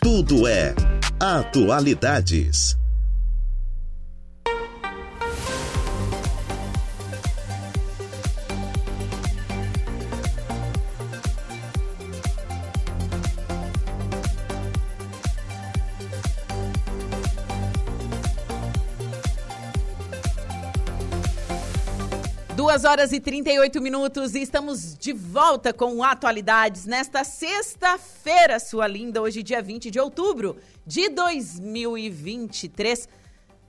tudo é Atualidades. Duas horas e 38 minutos e estamos de volta com Atualidades nesta sexta-feira, sua linda, hoje dia 20 de outubro de 2023.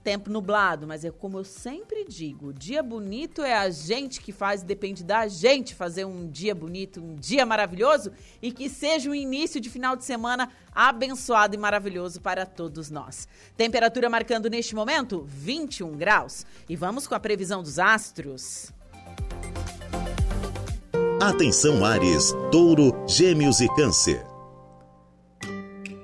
Tempo nublado, mas é como eu sempre digo, dia bonito é a gente que faz, depende da gente fazer um dia bonito, um dia maravilhoso e que seja um início de final de semana abençoado e maravilhoso para todos nós. Temperatura marcando neste momento 21 graus. E vamos com a previsão dos astros. Atenção Ares, Touro, Gêmeos e Câncer.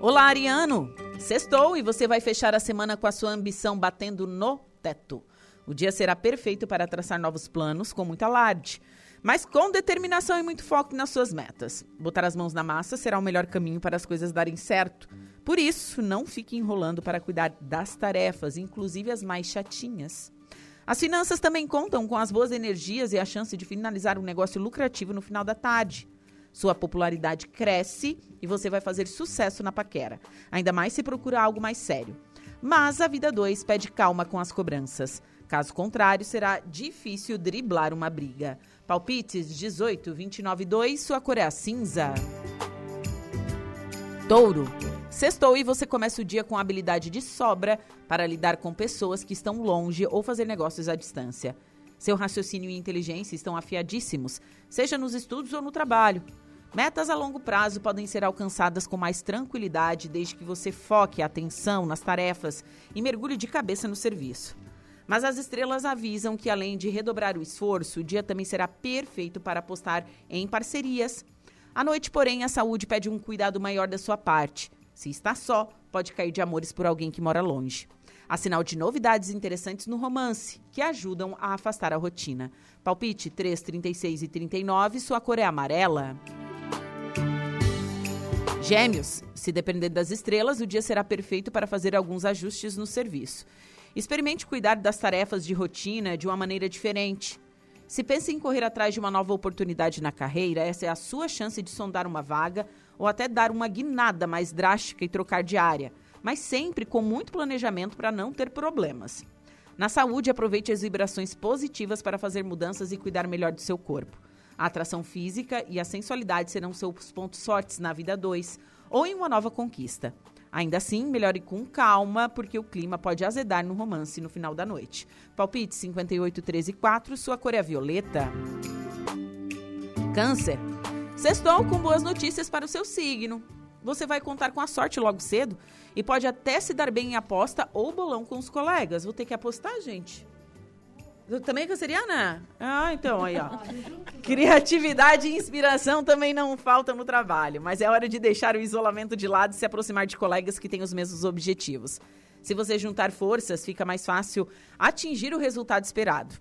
Olá, Ariano! Sextou e você vai fechar a semana com a sua ambição batendo no teto. O dia será perfeito para traçar novos planos com muita alarde, mas com determinação e muito foco nas suas metas. Botar as mãos na massa será o melhor caminho para as coisas darem certo. Por isso, não fique enrolando para cuidar das tarefas, inclusive as mais chatinhas. As finanças também contam com as boas energias e a chance de finalizar um negócio lucrativo no final da tarde. Sua popularidade cresce e você vai fazer sucesso na paquera, ainda mais se procura algo mais sério. Mas a vida 2 pede calma com as cobranças. Caso contrário, será difícil driblar uma briga. Palpites 18, 29 2, sua cor é a cinza. Touro. Sextou e você começa o dia com habilidade de sobra para lidar com pessoas que estão longe ou fazer negócios à distância. Seu raciocínio e inteligência estão afiadíssimos, seja nos estudos ou no trabalho. Metas a longo prazo podem ser alcançadas com mais tranquilidade desde que você foque a atenção nas tarefas e mergulhe de cabeça no serviço. Mas as estrelas avisam que, além de redobrar o esforço, o dia também será perfeito para apostar em parcerias. À noite, porém, a saúde pede um cuidado maior da sua parte. Se está só, pode cair de amores por alguém que mora longe. Há sinal de novidades interessantes no romance, que ajudam a afastar a rotina. Palpite 3, 36 e 39, sua cor é amarela. Gêmeos, se depender das estrelas, o dia será perfeito para fazer alguns ajustes no serviço. Experimente cuidar das tarefas de rotina de uma maneira diferente. Se pensa em correr atrás de uma nova oportunidade na carreira, essa é a sua chance de sondar uma vaga ou até dar uma guinada mais drástica e trocar de área, mas sempre com muito planejamento para não ter problemas. Na saúde, aproveite as vibrações positivas para fazer mudanças e cuidar melhor do seu corpo. A atração física e a sensualidade serão seus pontos fortes na vida 2 ou em uma nova conquista. Ainda assim, melhore com calma, porque o clima pode azedar no romance no final da noite. Palpite 58, 13 e 4, sua cor é violeta. Câncer. Sextou com boas notícias para o seu signo. Você vai contar com a sorte logo cedo e pode até se dar bem em aposta ou bolão com os colegas. Vou ter que apostar, gente? Também é canceriana? Ah, então, aí, ó. Criatividade e inspiração também não faltam no trabalho, mas é hora de deixar o isolamento de lado e se aproximar de colegas que têm os mesmos objetivos. Se você juntar forças, fica mais fácil atingir o resultado esperado.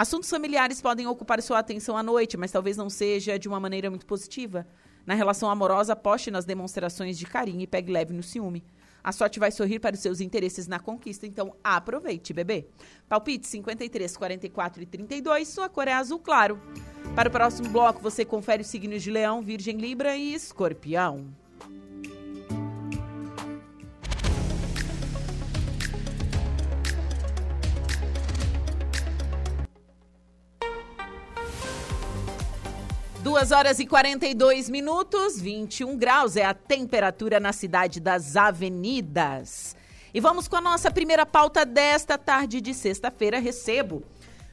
Assuntos familiares podem ocupar sua atenção à noite, mas talvez não seja de uma maneira muito positiva. Na relação amorosa, aposte nas demonstrações de carinho e pegue leve no ciúme. A sorte vai sorrir para os seus interesses na conquista, então aproveite, bebê. Palpite 53, 44 e 32, sua cor é azul claro. Para o próximo bloco, você confere os signos de Leão, Virgem, Libra e Escorpião. Duas horas e 42 minutos, 21 graus é a temperatura na cidade das avenidas. E vamos com a nossa primeira pauta desta tarde de sexta-feira. Recebo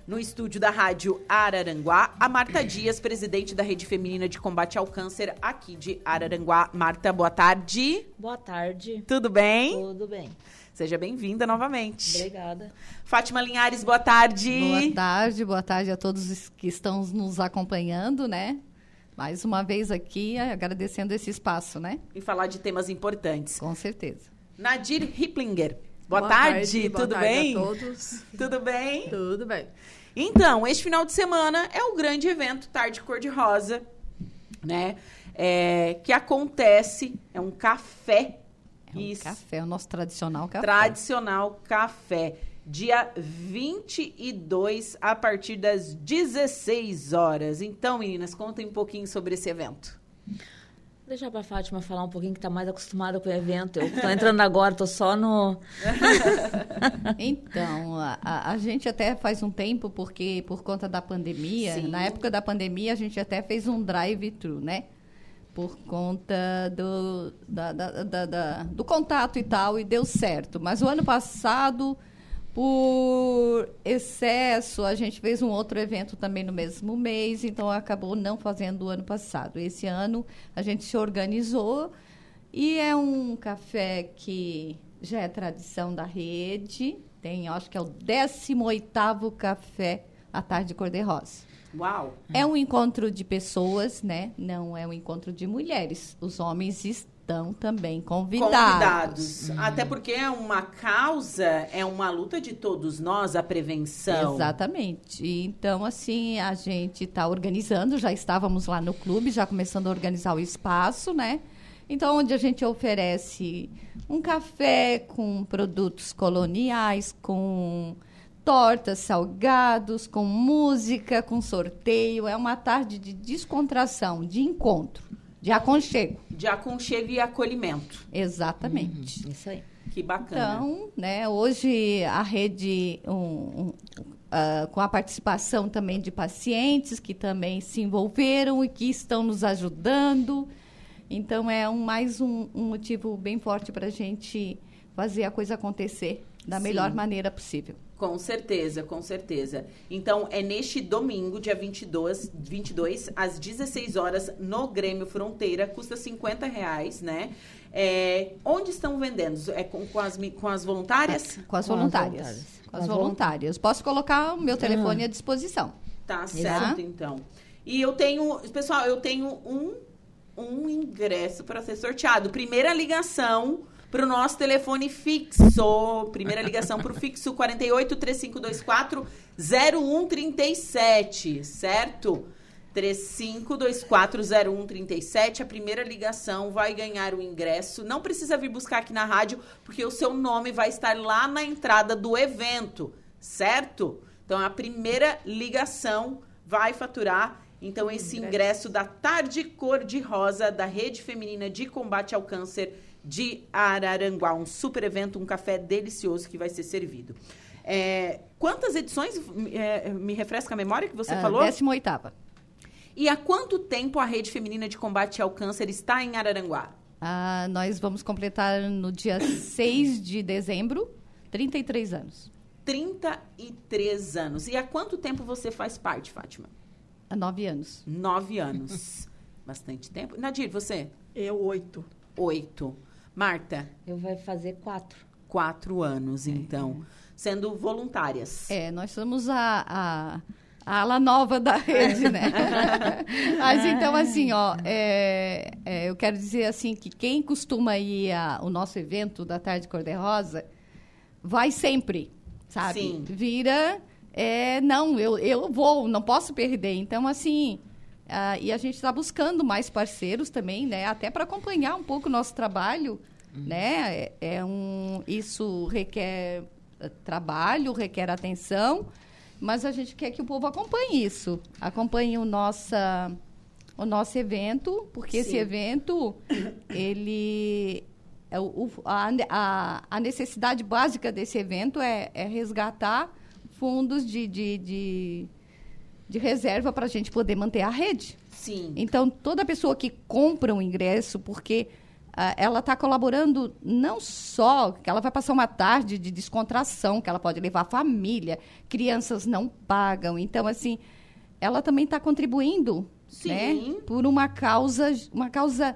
no estúdio da Rádio Araranguá a Marta Dias, presidente da Rede Feminina de Combate ao Câncer aqui de Araranguá. Marta, boa tarde. Boa tarde. Tudo bem? Tudo bem. Seja bem-vinda novamente. Obrigada. Fátima Linhares, boa tarde. Boa tarde, boa tarde a todos que estão nos acompanhando, né? Mais uma vez aqui, agradecendo esse espaço, né? E falar de temas importantes. Com certeza. Nadir Hiplinger, boa, Boa tarde, tarde, boa tudo tarde bem? a todos. Tudo bem? Tudo bem. Então, este final de semana é o grande evento Tarde Cor-de-Rosa, né? É, que acontece, é um café É Isso. o café, o nosso tradicional café. Tradicional café. Dia 22, a partir das 16 horas. Então, meninas, contem um pouquinho sobre esse evento. Vou deixar para a Fátima falar um pouquinho, que está mais acostumada com o evento. Eu estou entrando agora, estou só no... Então, a, a, a gente até faz um tempo, porque por conta da pandemia, Sim. na época da pandemia, a gente até fez um drive-thru, né? Por conta do, da, da- da- da- do contato e tal, e deu certo. Mas o ano passado, por excesso, a gente fez um outro evento também no mesmo mês, então acabou não fazendo o ano passado. Esse ano a gente se organizou e é um café que já é tradição da rede. Tem, acho que é o 18º café à tarde cor-de-rosa. Uau! É um encontro de pessoas, né? Não é um encontro de mulheres. Os homens estão também convidados. Convidados. Até porque é uma causa, é uma luta de todos nós, a prevenção. Exatamente. Então, assim, a gente está organizando, já estávamos lá no clube, já começando a organizar o espaço, né? Então, onde a gente oferece um café com produtos coloniais, com tortas, salgados, com música, com sorteio. É uma tarde de descontração, de encontro, de aconchego. De aconchego e acolhimento. Exatamente. Isso aí. Que bacana. Então, né, hoje a rede, um, um, ah, com a participação também de pacientes que também se envolveram e que estão nos ajudando. Então, é um, mais um, um motivo bem forte para a gente fazer a coisa acontecer da Sim. melhor maneira possível. Com certeza, com certeza. Então, é neste domingo, dia 22, 22 às 16 horas, no Grêmio Fronteira. Custa 50 reais, né? É, onde estão vendendo? É com, com as, com as voluntárias? Com as Com as voluntárias. voluntárias. Com as as voluntárias. Posso colocar o meu telefone à disposição. Tá certo, então. E eu tenho, pessoal, eu tenho um, um ingresso para ser sorteado. Primeira ligação para o nosso telefone fixo. Primeira ligação para o fixo 48 3524 0137, certo? 35240137. A primeira ligação vai ganhar o ingresso. Não precisa vir buscar aqui na rádio, porque o seu nome vai estar lá na entrada do evento, certo? Então a primeira ligação vai faturar então esse ingresso da Tarde Cor de Rosa da Rede Feminina de Combate ao Câncer de Araranguá, um super evento, um café delicioso que vai ser servido. É, quantas edições, é, me refresca a memória que você Ah, falou? 18ª. E há quanto tempo a Rede Feminina de Combate ao Câncer está em Araranguá? Ah, nós vamos completar no dia 6 de dezembro 33 anos. 33 anos. E há quanto tempo você faz parte, Fátima? Há nove anos. Nove anos. Bastante tempo. Nadir, você? Eu, oito. Oito. Marta? Eu vai fazer quatro. Quatro anos, então. Sendo voluntárias. É, nós somos a, a, a ala nova da rede, né? Mas então, assim, ó, é, é, eu quero dizer assim que quem costuma ir ao nosso evento da Tarde Cor-de-Rosa vai sempre, sabe? Sim. Vira, é, não, eu, eu vou, não posso perder. Então, assim, ah, e a gente está buscando mais parceiros também, né? Até para acompanhar um pouco o nosso trabalho, né? É, é um, isso requer eh, trabalho, requer atenção, mas a gente quer que o povo acompanhe isso, acompanhe o nossa o nosso evento, porque esse Sim. evento ele é o- o- a, a, a necessidade básica desse evento é, é resgatar fundos de, de, de, de reserva para a gente poder manter a rede. Sim. Então, toda pessoa que compra um ingresso, porque ah, ela está colaborando não só que ela vai passar uma tarde de descontração, que ela pode levar a família, crianças não pagam. Então, assim, ela também está contribuindo Sim. né, por uma causa, uma causa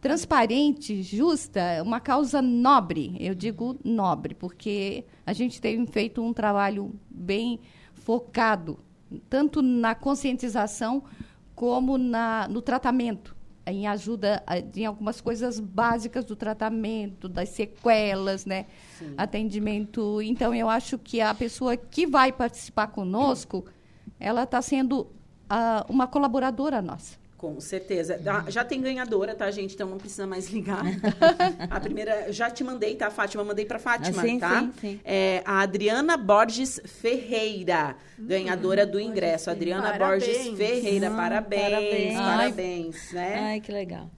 transparente, justa, uma causa nobre. Eu digo nobre, porque a gente tem feito um trabalho bem focado, tanto na conscientização como na, no tratamento, em ajuda a- em algumas coisas básicas do tratamento, das sequelas, né? Sim. Atendimento. Então, eu acho que a pessoa que vai participar conosco, ela está sendo ah, uma colaboradora nossa. Com certeza. Já- Já tem ganhadora, tá, gente? Então não precisa mais ligar. a primeira, já te mandei, tá, Fátima? Mandei pra Fátima, Ah, sim, tá? sim, sim. É a Adriana Borges Ferreira, ganhadora do ingresso. Adriana Parabéns. Borges Ferreira, Ah, parabéns, parabéns. parabéns, né? Ai, que legal.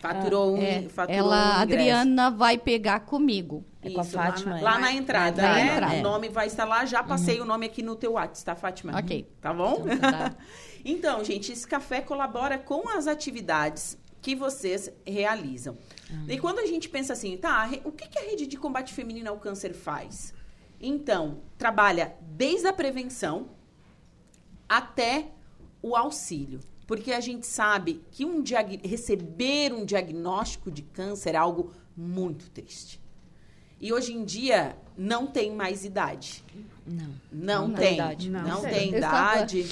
Faturou um, É, faturou ela, um a ingresso. Adriana vai pegar comigo. É com a Isso, lá Fátima, na- é? Lá, na entrada, Na né? entrada. O nome vai estar lá. Já passei o nome aqui no teu WhatsApp, tá, Fátima? Ok. Tá bom? Então, tá. Então, gente, esse café colabora com as atividades que vocês realizam. E quando a gente pensa assim, tá, o que, que a rede de combate feminino ao câncer faz? Então, trabalha desde a prevenção até o auxílio. Porque a gente sabe que um receber um diagnóstico de câncer é algo muito triste. E hoje em dia não tem mais idade. Não. Não, Não tem. idade. Não, Não tem estava- idade.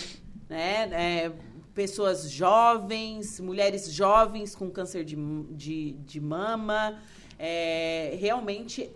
Né? É, pessoas jovens, mulheres jovens com câncer de, de, de mama. É, realmente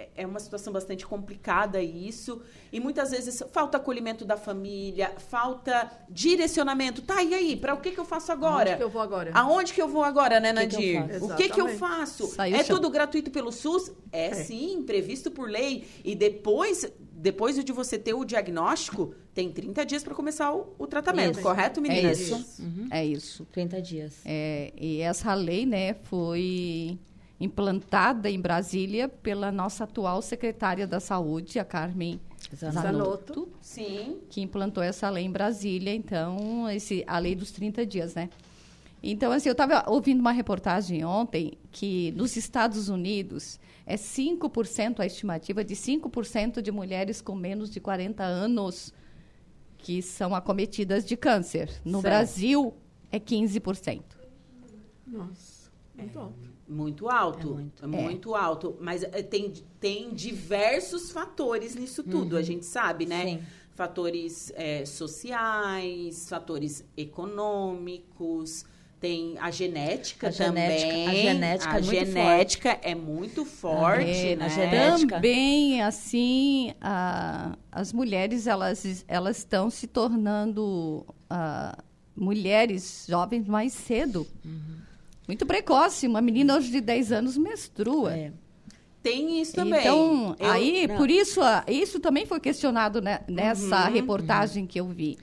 é- é uma situação bastante complicada isso. E muitas vezes falta acolhimento da família, falta direcionamento. Tá, e aí? Para o que, que eu faço agora? Onde que eu vou agora? Aonde que eu vou agora, né, que que Nadir? faço? o que que eu faço? Saiu é chão. tudo gratuito pelo SUS? É, sim, previsto por lei. E depois, depois de você ter o diagnóstico, tem 30 dias para começar o, o tratamento, Isso. correto, É meninas? isso. Uhum. É isso. 30 dias. É, e essa lei, né, foi implantada em Brasília pela nossa atual secretária da Saúde, a Carmen Zanotto. Zanotto, Sim. que implantou essa lei em Brasília, então, esse, a lei dos 30 dias, né? Então, assim, eu estava ouvindo uma reportagem ontem que nos Estados Unidos é 5%, a estimativa de 5% de mulheres com menos de 40 anos que são acometidas de câncer. No Certo. Brasil, é 15%. Nossa, muito alto. Muito alto. É muito. É muito alto. Mas é, tem, tem diversos fatores nisso tudo, a gente sabe, né? Sim. Fatores é, sociais, fatores econômicos, tem a genética A também. genética- a genética A é muito genética é muito forte, É, né? a genética. Também, assim, a- as mulheres, elas, elas estão se tornando ah, mulheres jovens mais cedo. Muito precoce. Uma menina hoje de 10 anos menstrua. É. Tem isso também. Então, Eu- aí, não. por isso, ah, isso também foi questionado né, nessa Uhum, reportagem que eu vi.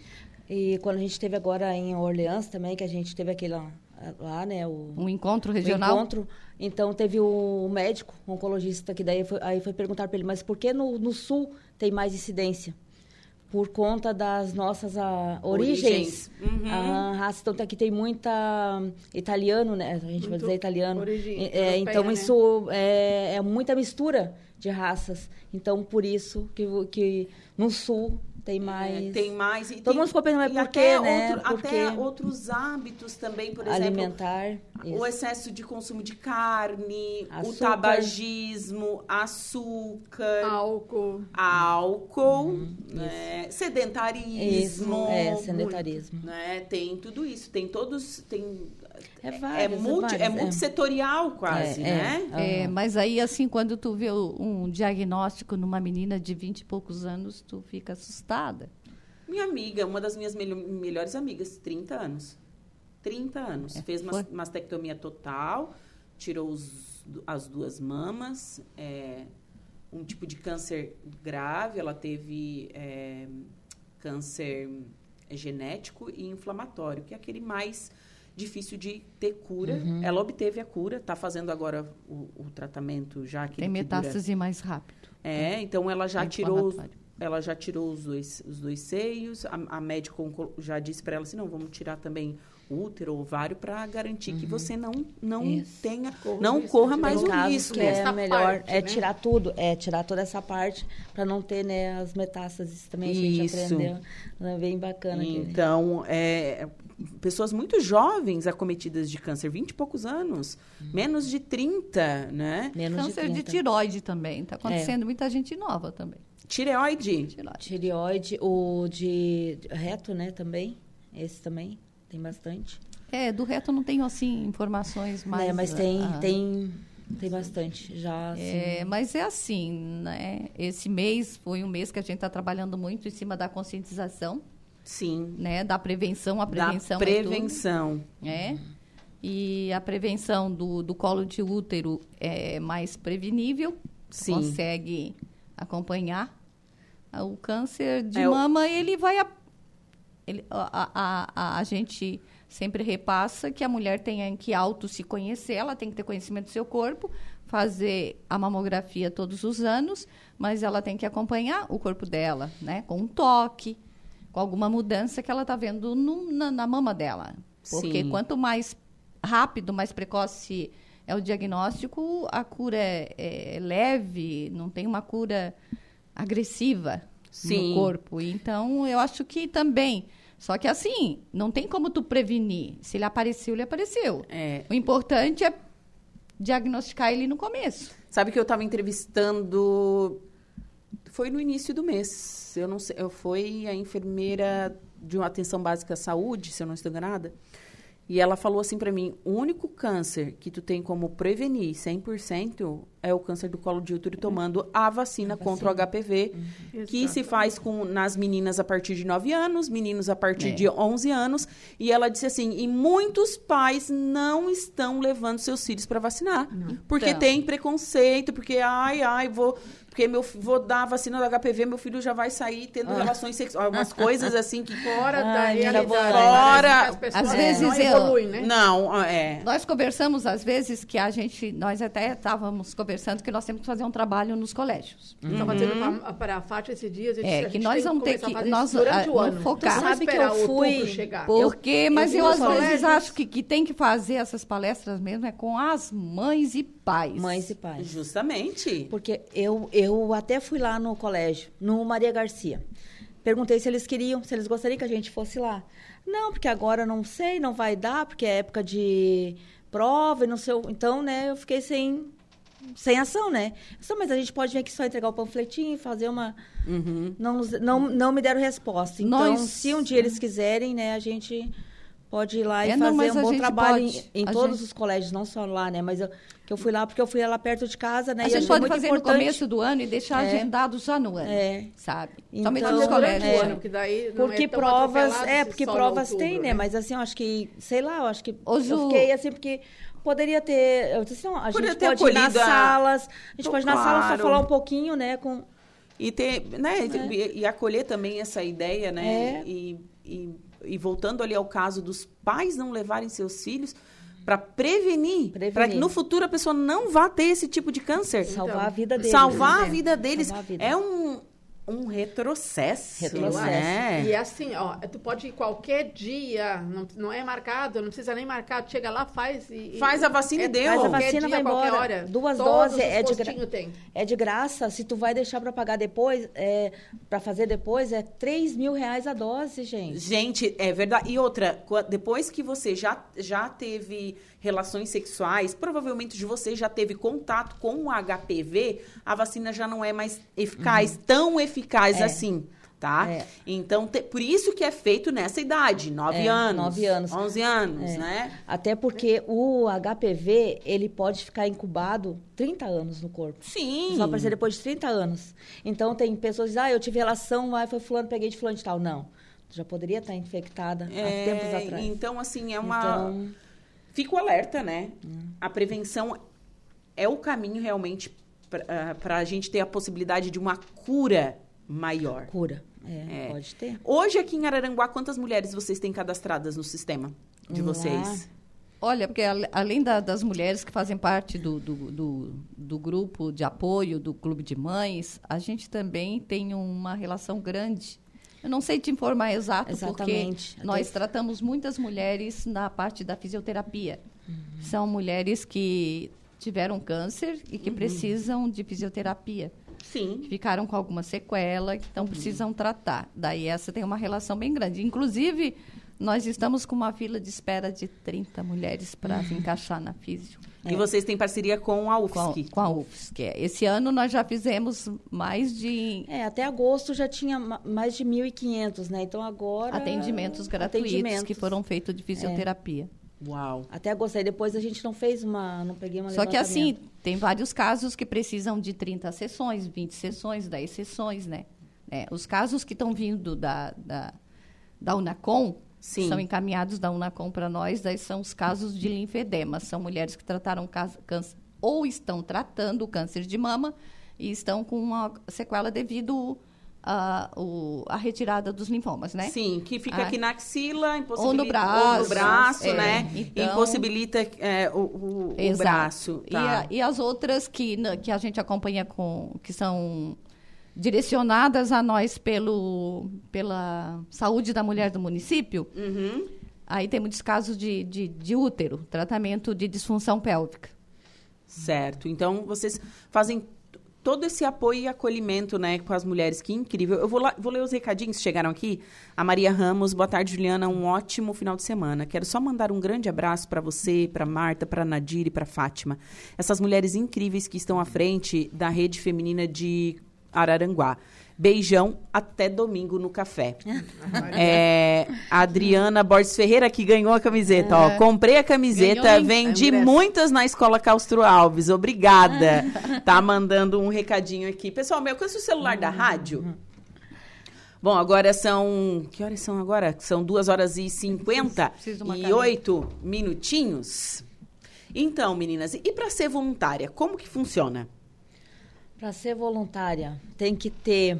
E quando a gente teve agora em Orleans também, que a gente teve aquele lá, lá, né, o, Um encontro regional. encontro, então teve o médico, o oncologista, que daí foi, aí foi perguntar para ele, mas por que no, no sul tem mais incidência? Por conta das nossas ah, origens. Origens. Uhum. A raça, então aqui tem muita italiano, né? A gente vai dizer italiano. origem É, europeia, então né? isso é, é muita mistura de raças. Então por isso que, que no sul tem mais. É, tem mais. E Todo tem- mundo ficou pensando, mas por até quê, né? outro- Por até outros hábitos também, por exemplo. alimentar. O isso. excesso de consumo de carne, o Açúcar. tabagismo, açúcar, Álcool. álcool, né? sedentarismo. Isso, é, sedentarismo. Né? Tem tudo isso, tem todos, tem É é, vários, é multi, é, é. multissetorial quase, É, é. né? É, mas aí, assim, quando tu vê um diagnóstico numa menina de 20 e poucos anos, tu fica assustada. Minha amiga, uma das minhas melho- melhores amigas, 30 anos. 30 anos. É, Fez foi. mas- mastectomia total, tirou os- as duas mamas, é, um tipo de câncer grave, ela teve é, câncer genético e inflamatório, que é aquele mais difícil de ter cura. Uhum. Ela obteve a cura, está fazendo agora o, o tratamento já Tem que dura- metástase mais rápido. É, então ela já É tirou ela já tirou os dois, os dois seios. A, a médica já disse para ela assim, não, vamos tirar também útero, ovário, para garantir que você não, não Isso. tenha, Corra não risco corra mais o risco. que é Essa melhor parte, é né? tirar tudo, é tirar toda essa parte para não ter né, as metástases também a gente Isso. aprendeu. É bem bacana. Então, é, pessoas muito jovens acometidas de câncer, 20 e poucos anos, menos de 30, né? Menos Câncer de de 30. tiroide também. Está acontecendo muita gente nova também. Tireoide. Tireoide, o de reto, né, também. Esse também tem bastante. É, do reto não tenho, assim, informações mais... É, mas tem, ah, tem, tem bastante. Já, assim, É, mas é assim, né? Esse mês foi um mês que a gente está trabalhando muito em cima da conscientização Sim. né? Da prevenção, a prevenção da é prevenção. É. E a prevenção do, do colo de útero é mais prevenível. Sim. Consegue acompanhar. O câncer de É, o- mama, ele vai... A, ele, a, a, a, a gente sempre repassa que a mulher tem que auto se conhecer, ela tem que ter conhecimento do seu corpo, fazer a mamografia todos os anos, mas ela tem que acompanhar o corpo dela, né? Com um toque, com alguma mudança que ela está vendo no- na, na mama dela. Porque Sim. quanto mais rápido, mais precoce é o diagnóstico, a cura é, é leve, não tem uma cura agressiva Sim. no corpo. Então, eu acho que também. Só que assim, não tem como tu prevenir. Se ele apareceu, ele apareceu. É. O importante é diagnosticar ele no começo. Sabe que eu estava entrevistando. Foi no início do mês. Eu não sei. Eu fui a enfermeira de uma atenção básica à saúde, se eu não estou enganada. E ela falou assim para mim: o único câncer que tu tem como prevenir 100% é o câncer do colo de útero tomando a vacina contra o HPV, que se faz com nas meninas a partir de 9 anos, meninos a partir É. de 11 anos. E ela disse assim: e muitos pais não estão levando seus filhos para vacinar. Porque Então. tem preconceito, porque, ai, ai, vou. Porque meu, vou dar a vacina do HPV, meu filho já vai sair tendo relações sexuais. Umas coisas assim que. Fora da Ai, minha realidade. boa. Fora- Parece que as pessoas Às não vezes eu- evoluem, né? Não, é. Nós conversamos, às vezes, que a gente. Nós até estávamos conversando que nós temos que fazer um trabalho nos colégios. Estava dizendo para a Fátima esses dias. eu disse, É, que nós vamos ter que- nós, durante ah, o não ano. focar. Não Sabe que eu fui-. Porque, mas eu eu, às nos vezes colégios- acho que, que tem que fazer essas palestras mesmo é com as mães e pais. Mães e pais. Justamente. Porque eu, eu até fui lá no colégio, no Maria Garcia. Perguntei se eles queriam, se eles gostariam que a gente fosse lá. Não, porque agora não sei, não vai dar, porque é época de prova e não sei. o- Então, né, eu fiquei sem, sem ação, né? Só, mas a gente pode vir aqui só entregar o panfletinho e fazer uma. Uhum. Não, não, não me deram resposta. Então, Nós- se um dia eles quiserem, né, a gente pode ir lá e É, não, fazer um bom trabalho pode. em, em todos gente- os colégios, não só lá, né? Mas eu, que eu fui lá porque eu fui lá perto de casa, né? A e gente pode muito fazer no importante. começo do ano e deixar É. agendado já no ano, É. sabe? Então, Fazer nos durante colégios. É. ano, porque daí não Porque é tão provas, é, porque só em provas outubro, tem, né? Mas assim, eu acho que, sei lá, eu acho que Ô, eu fiquei assim porque poderia ter, eu disse, não, a Poderia gente ter pode ir nas a- salas, a gente Tô pode ir nas salas só claro. falar um pouquinho, né, com E ter, né, e, e acolher também essa ideia, né? É. E, e, e voltando ali ao caso dos pais não levarem seus filhos para prevenir, Prevenir. para que no futuro a pessoa não vá ter esse tipo de câncer. salvar a vida deles. Salvar a né? vida deles Salvar a vida. é um, um retrocesso. Retrocesso. né? E assim, ó, tu pode ir qualquer dia, não, não é marcado, não precisa nem marcar, tu chega lá, faz e... e- Faz a vacina e é, deu. Faz a qualquer vacina, dia, vai qualquer embora. hora. Duas doses os é de gra- tem. É de graça, se tu vai deixar para pagar depois, é, para fazer depois, é 3 mil reais a dose, gente. Gente, é verdade. E outra, depois que você já, já teve relações sexuais, provavelmente de você já teve contato com o HPV, a vacina já não é mais eficaz, tão eficaz Uhum. É. assim. Tá? É. Então, te- por isso que é feito nessa idade, 9 É, anos. nove anos. 11 anos, É. né? Até porque o HPV, ele pode ficar incubado 30 anos no corpo. Sim. Só aparecer depois de 30 anos. Então, tem pessoas que dizem, ah, eu tive relação, aí foi fulano, peguei de fulano de tal. Não. Já poderia estar infectada há É, tempos atrás. Então, assim, é uma. Então, Fico alerta, né? A prevenção é o caminho realmente para a gente ter a possibilidade de uma cura maior. cura. É, É. pode ter. Hoje, aqui em Araranguá, quantas mulheres vocês têm cadastradas no sistema de vocês? Olha, porque além da- das mulheres que fazem parte do, do, do, do grupo de apoio do Clube de Mães, a gente também tem uma relação grande. Eu não sei te informar exato, Exatamente. porque nós tratamos muitas mulheres na parte da fisioterapia. São mulheres que tiveram câncer e que precisam de fisioterapia. Sim. ficaram com alguma sequela, então precisam tratar. Daí essa tem uma relação bem grande. Inclusive, nós estamos com uma fila de espera de 30 mulheres para encaixar na físio. E vocês têm parceria com a Com a, UFSC. com a UFSC. é. Esse ano nós já fizemos mais de É, até agosto já tinha ma- mais de 1.500, né? Então agora... atendimentos gratuitos que atendimentos. foram feitos de fisioterapia. Uau. Até agosto. Aí depois a gente não fez uma... Não peguei uma Só que assim, tem vários casos que precisam de 30 sessões, 20 sessões, 10 sessões, né? É, os casos que estão vindo da, da, da Unacom, Sim. são encaminhados da Unacom para nós, daí são os casos de linfedema. São mulheres que trataram câncer ou estão tratando o câncer de mama e estão com uma sequela devido à o- à retirada dos linfomas, né? Sim, que fica Ah. aqui na axila, impossibilita, Ou no braço, ou no braço, é, né? então- impossibilita é, o, o- o braço. E, Tá. a- e as outras que, que a gente acompanha com que são direcionadas a nós pelo, pela saúde da mulher do município, Uhum. aí tem muitos casos de, de, de útero, tratamento de disfunção pélvica. Certo. Então, vocês fazem todo esse apoio e acolhimento, né, com as mulheres. Que incrível. Eu vou, lá, vou ler os recadinhos que chegaram aqui. A Maria Ramos, boa tarde, Juliana. Um ótimo final de semana. Quero só mandar um grande abraço para você, para Marta, para Nadir e para Fátima. Essas mulheres incríveis que estão à frente da rede feminina de Araranguá. Beijão, até domingo no café. É, a Adriana Borges Ferreira que ganhou a camiseta. Ó, comprei a camiseta, vendi muitas na escola Castro Alves. Obrigada. tá mandando um recadinho aqui. Pessoal, meu, conhece o celular da rádio? Bom, agora são. Que horas são agora? São duas horas e cinquenta Preciso de uma e caneta. oito minutinhos. Então, meninas, e para ser voluntária, como que funciona? Para ser voluntária, tem que ter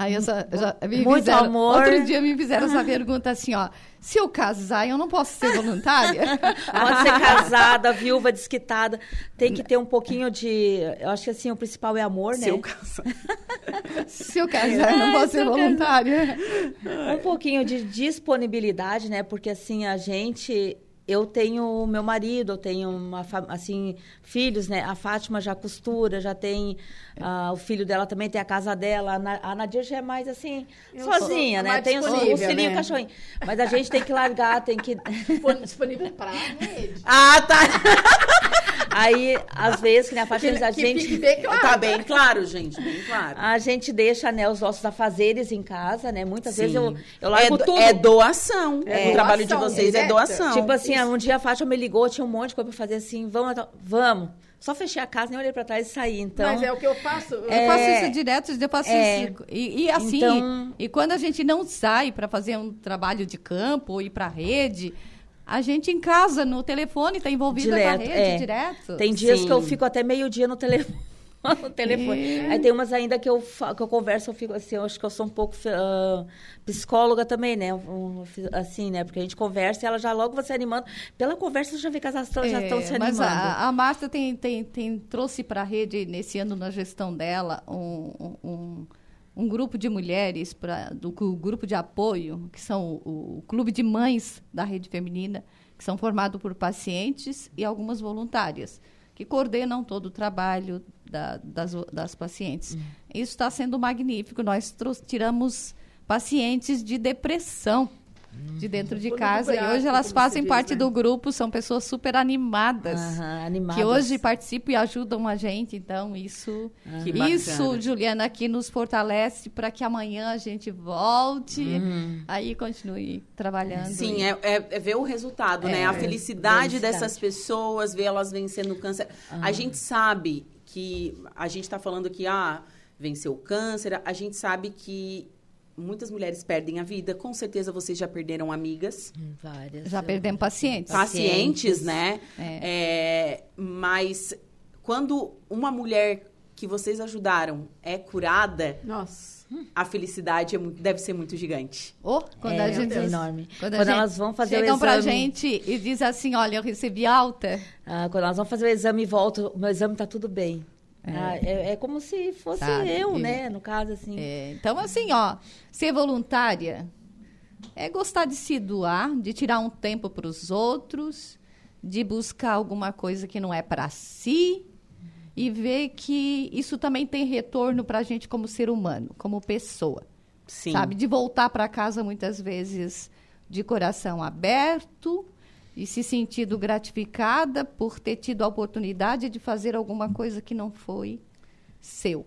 Aí essa, já me Muito fizeram- amor. Outro dia me fizeram essa pergunta assim, ó. Se eu casar, eu não posso ser voluntária? Pode ser casada, viúva, desquitada. Tem que ter um pouquinho de. Eu acho que assim, o principal é amor, né? Seu caso. Se eu casar, eu não posso ser voluntária. Um pouquinho de disponibilidade, né? Porque assim, a gente. Eu tenho meu marido, eu tenho uma, assim, filhos, né? A Fátima já costura, já tem. ah, o filho dela também tem a casa dela. A, Na, a Nadir já é mais assim, Eu sozinha, né? Tem disponível, os filhinhos né? cachorrinho. Mas a gente tem que largar, tem que. Dispon- Disponível para a rede. Ah, tá. Aí, às vezes, que na a que gente. fique bem claro. Tá bem claro, gente, bem claro. A gente deixa, né, os nossos afazeres em casa, né? Muitas vezes eu, Sim. eu largo é, do- tudo. é doação. É o trabalho de doação, vocês é direta. doação. Tipo assim, um dia a Fátima me ligou, tinha um monte de coisa pra fazer assim, vamos, vamos. Só fechei a casa, nem olhei pra trás e saí. Então, Mas é o que eu faço. Eu Eu faço É, isso direto, eu faço é. isso. E, e assim, Então- e quando a gente não sai para fazer um trabalho de campo ou ir para a rede, a gente em casa, no telefone, está envolvida com a rede é. direto. tem dias Sim. que eu fico até meio-dia no telefone. no telefone. É. Aí tem umas ainda que eu, que eu converso, eu fico assim, eu acho que eu sou um pouco ah, psicóloga também, né? Um, Assim, né? Porque a gente conversa e ela já logo vai se animando. Pela conversa, você já vê que elas tão- já estão É, se mas animando. a, a Marta tem, tem, tem, trouxe para a rede, nesse ano, na gestão dela, um, um, um grupo de mulheres pra, do cu- grupo de apoio, que são o, o Clube de Mães da Rede Feminina, que são formados por pacientes e algumas voluntárias, que coordenam todo o trabalho da- das, das pacientes. Hum. Isso está sendo magnífico. Nós tiramos pacientes de depressão de dentro de casa e hoje elas fazem diz, parte né? do grupo, são pessoas super animadas. Aham, animadas. Que hoje participam e ajudam a gente, então isso, Que isso. Juliana, aqui nos fortalece para que amanhã a gente volte, Uhum. aí continue trabalhando. Sim, e- é, é- é ver o resultado, né? A felicidade felicidade. dessas pessoas, ver elas vencendo o câncer. A gente sabe que a gente está falando que ah, venceu o câncer, a gente sabe que muitas mulheres perdem a vida. Com certeza vocês já perderam amigas, Várias. Já perdemos pacientes. pacientes, Pacientes. né? É, mas quando uma mulher que vocês ajudaram é curada, Nossa. a felicidade é muito- deve ser muito gigante. Oh, quando É, a gente, é enorme. Quando, Quando gente- elas vão fazer o chegam pra exame- gente e diz assim, olha, eu recebi alta. Ah, quando elas vão fazer o exame e voltam, o meu exame tá tudo bem. Ah, É, é como se fosse Sabe? eu, E- né? No caso, assim. É, então, assim, ó, ser voluntária é gostar de se doar, de tirar um tempo para os outros, de buscar alguma coisa que não é para si e ver que isso também tem retorno para a gente como ser humano, como pessoa, Sim. sabe? De voltar para casa muitas vezes de coração aberto e se sentindo gratificada por ter tido a oportunidade de fazer alguma coisa que não foi seu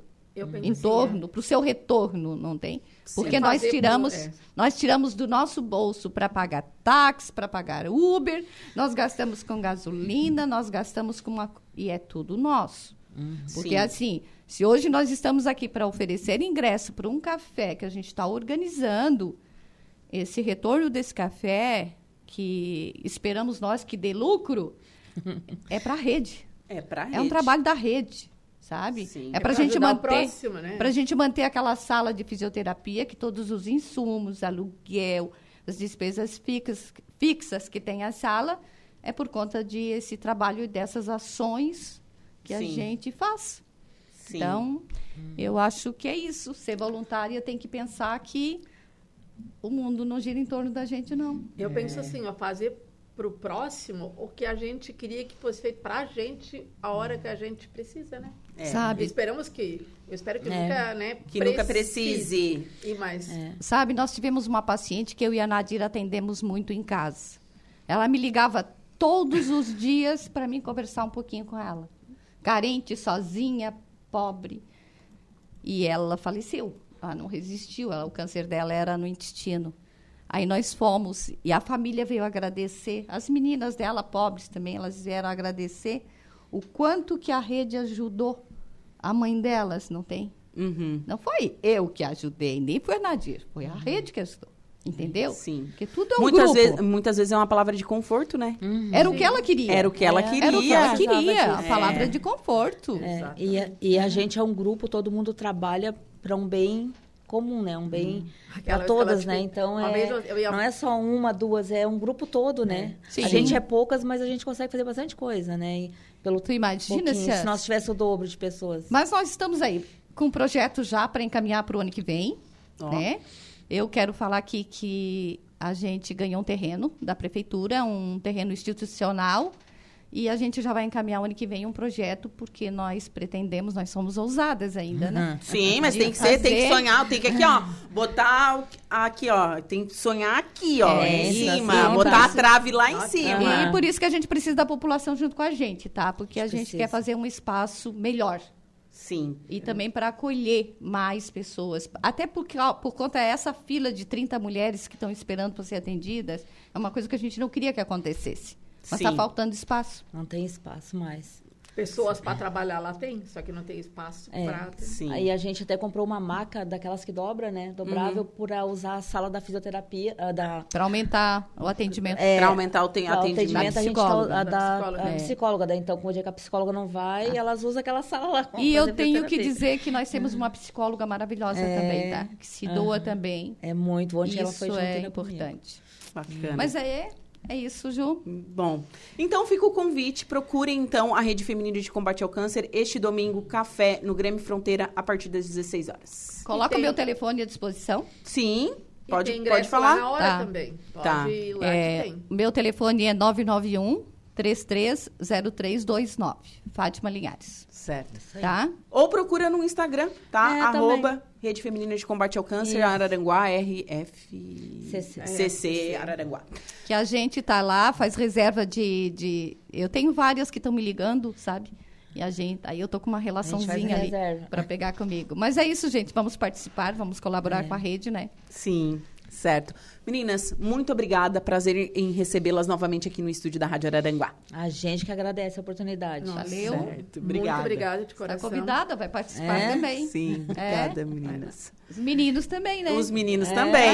em torno, para o seu retorno, não tem? Porque nós por- tiramos, é. nós tiramos do nosso bolso para pagar táxi, para pagar Uber, nós gastamos com gasolina, nós gastamos com uma e é tudo nosso. Porque Sim. assim, se hoje nós estamos aqui para oferecer ingresso para um café que a gente está organizando, esse retorno desse café, que esperamos nós que dê lucro, é para a rede. É pra É um rede. trabalho da rede, sabe? Sim. É É para a pra gente manter, próximo, né? para gente manter aquela sala de fisioterapia que todos os insumos, aluguel, as despesas fixas, fixas que tem a sala, é por conta de esse trabalho e dessas ações que a Sim. gente faz. Sim. Então, eu acho que é isso. Ser voluntária tem que pensar que o mundo não gira em torno da gente, não. Eu penso assim, ó, fazer pro próximo o que a gente queria que fosse feito pra gente a hora que a gente precisa, né? É. Sabe? Esperamos que, eu espero que É. nunca, né, Que nunca precise. E mais. Sabe, nós tivemos uma paciente que eu e a Nadir atendemos muito em casa. Ela me ligava todos os dias para mim conversar um pouquinho com ela. Carente, sozinha, pobre. E ela faleceu. Ela não resistiu, ela- o câncer dela era no intestino. Aí nós fomos e a família veio agradecer. As meninas dela, pobres também, elas vieram agradecer o quanto que a rede ajudou a mãe delas, não tem? Uhum. Não foi eu que ajudei, nem foi a Nadir, foi a rede que ajudou. Entendeu? Sim. Porque tudo é um muitas, grupo. vezes, muitas vezes é uma palavra de conforto, né? Era o que ela queria. Era o que ela É, queria. Era o que ela queria. A palavra É. de conforto. É, e, a, e a gente é um grupo, todo mundo trabalha para um bem comum, né? Um bem Aquela para todas, te- né? Então uma é, eu- eu não é só uma, duas, é um grupo todo, né? Sim. A gente é poucas, mas a gente consegue fazer bastante coisa, né? E pelo Tu imagina se, se nós tivesse o dobro de pessoas. Mas nós estamos aí com um projeto já para encaminhar para o ano que vem, Ó. né? Eu quero falar aqui que a gente ganhou um terreno da prefeitura, um terreno institucional, e a gente já vai encaminhar o ano que vem um projeto porque nós pretendemos, nós somos ousadas ainda, né? Sim, mas tem que ser, tem que fazer- sonhar, tem que aqui, ó, botar o- aqui, ó, tem que sonhar aqui, ó, É, em isso, cima, assim, botar a tá. trave lá em cima. E por isso que a gente precisa da população junto com a gente, tá? Porque a gente Precisa. quer fazer um espaço melhor. Sim. E também para acolher mais pessoas. Até porque, ó, por conta dessa fila de 30 mulheres que estão esperando para ser atendidas, é uma coisa que a gente não queria que acontecesse. Mas está faltando espaço. Não tem espaço mais. Pessoas para trabalhar lá tem, só que não tem espaço É. para... Sim. Aí a gente até comprou uma maca daquelas que dobra, né? Dobrável para usar a sala da fisioterapia, ah, da Para aumentar o atendimento. É, pra aumentar o atendimento. atendimento, a gente psicóloga. tá, a Da da, psicóloga. a É. psicóloga, daí então, como o dia que a psicóloga não vai, elas usam aquela sala lá. E eu tenho que dizer que nós temos uma psicóloga maravilhosa É. também, tá? Que se doa também. É muito, ontem ela Isso foi junto é ainda comigo. importante. Bacana. Mas é, é isso, Ju. Bom, então fica o convite. Procurem então a Rede Feminina de Combate ao Câncer este domingo, café no Grêmio Fronteira, a partir das 16 horas. Coloca tem- o meu telefone à disposição. Sim, E pode, pode falar. lá na hora Tá. também. Pode Tá. ir lá É, que tem. o meu telefone é 991 330329. Fátima Linhares. Certo. Tá? Ou procura no Instagram, tá? É, Arroba Rede Feminina de Combate ao Câncer, Isso. Araranguá, RF... CC. CC Araranguá. Que a gente tá lá, faz reserva de. de... Eu tenho várias que estão me ligando, sabe? E a gente. Aí eu tô com uma relaçãozinha ali para pegar comigo. Mas é isso, gente. Vamos participar, vamos colaborar com a rede, né? Sim, certo. Meninas, muito obrigada. Prazer em recebê-las novamente aqui no estúdio da Rádio Araranguá. A gente que agradece a oportunidade. Nossa, Valeu. Certo, Muito obrigada. obrigada de Está coração. convidada, vai participar É? também. Sim, obrigada, meninas. Os meninos também, né? Os meninos É. também.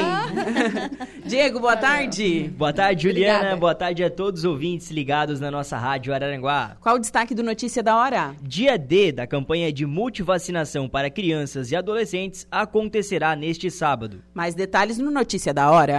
Diego, boa tarde. Boa tarde, Juliana. Obrigada. Boa tarde a todos os ouvintes ligados na nossa rádio Araranguá. Qual o destaque do Notícia da Hora? Dia D da campanha de multivacinação para crianças e adolescentes acontecerá neste sábado. Mais detalhes no Notícia da Hora.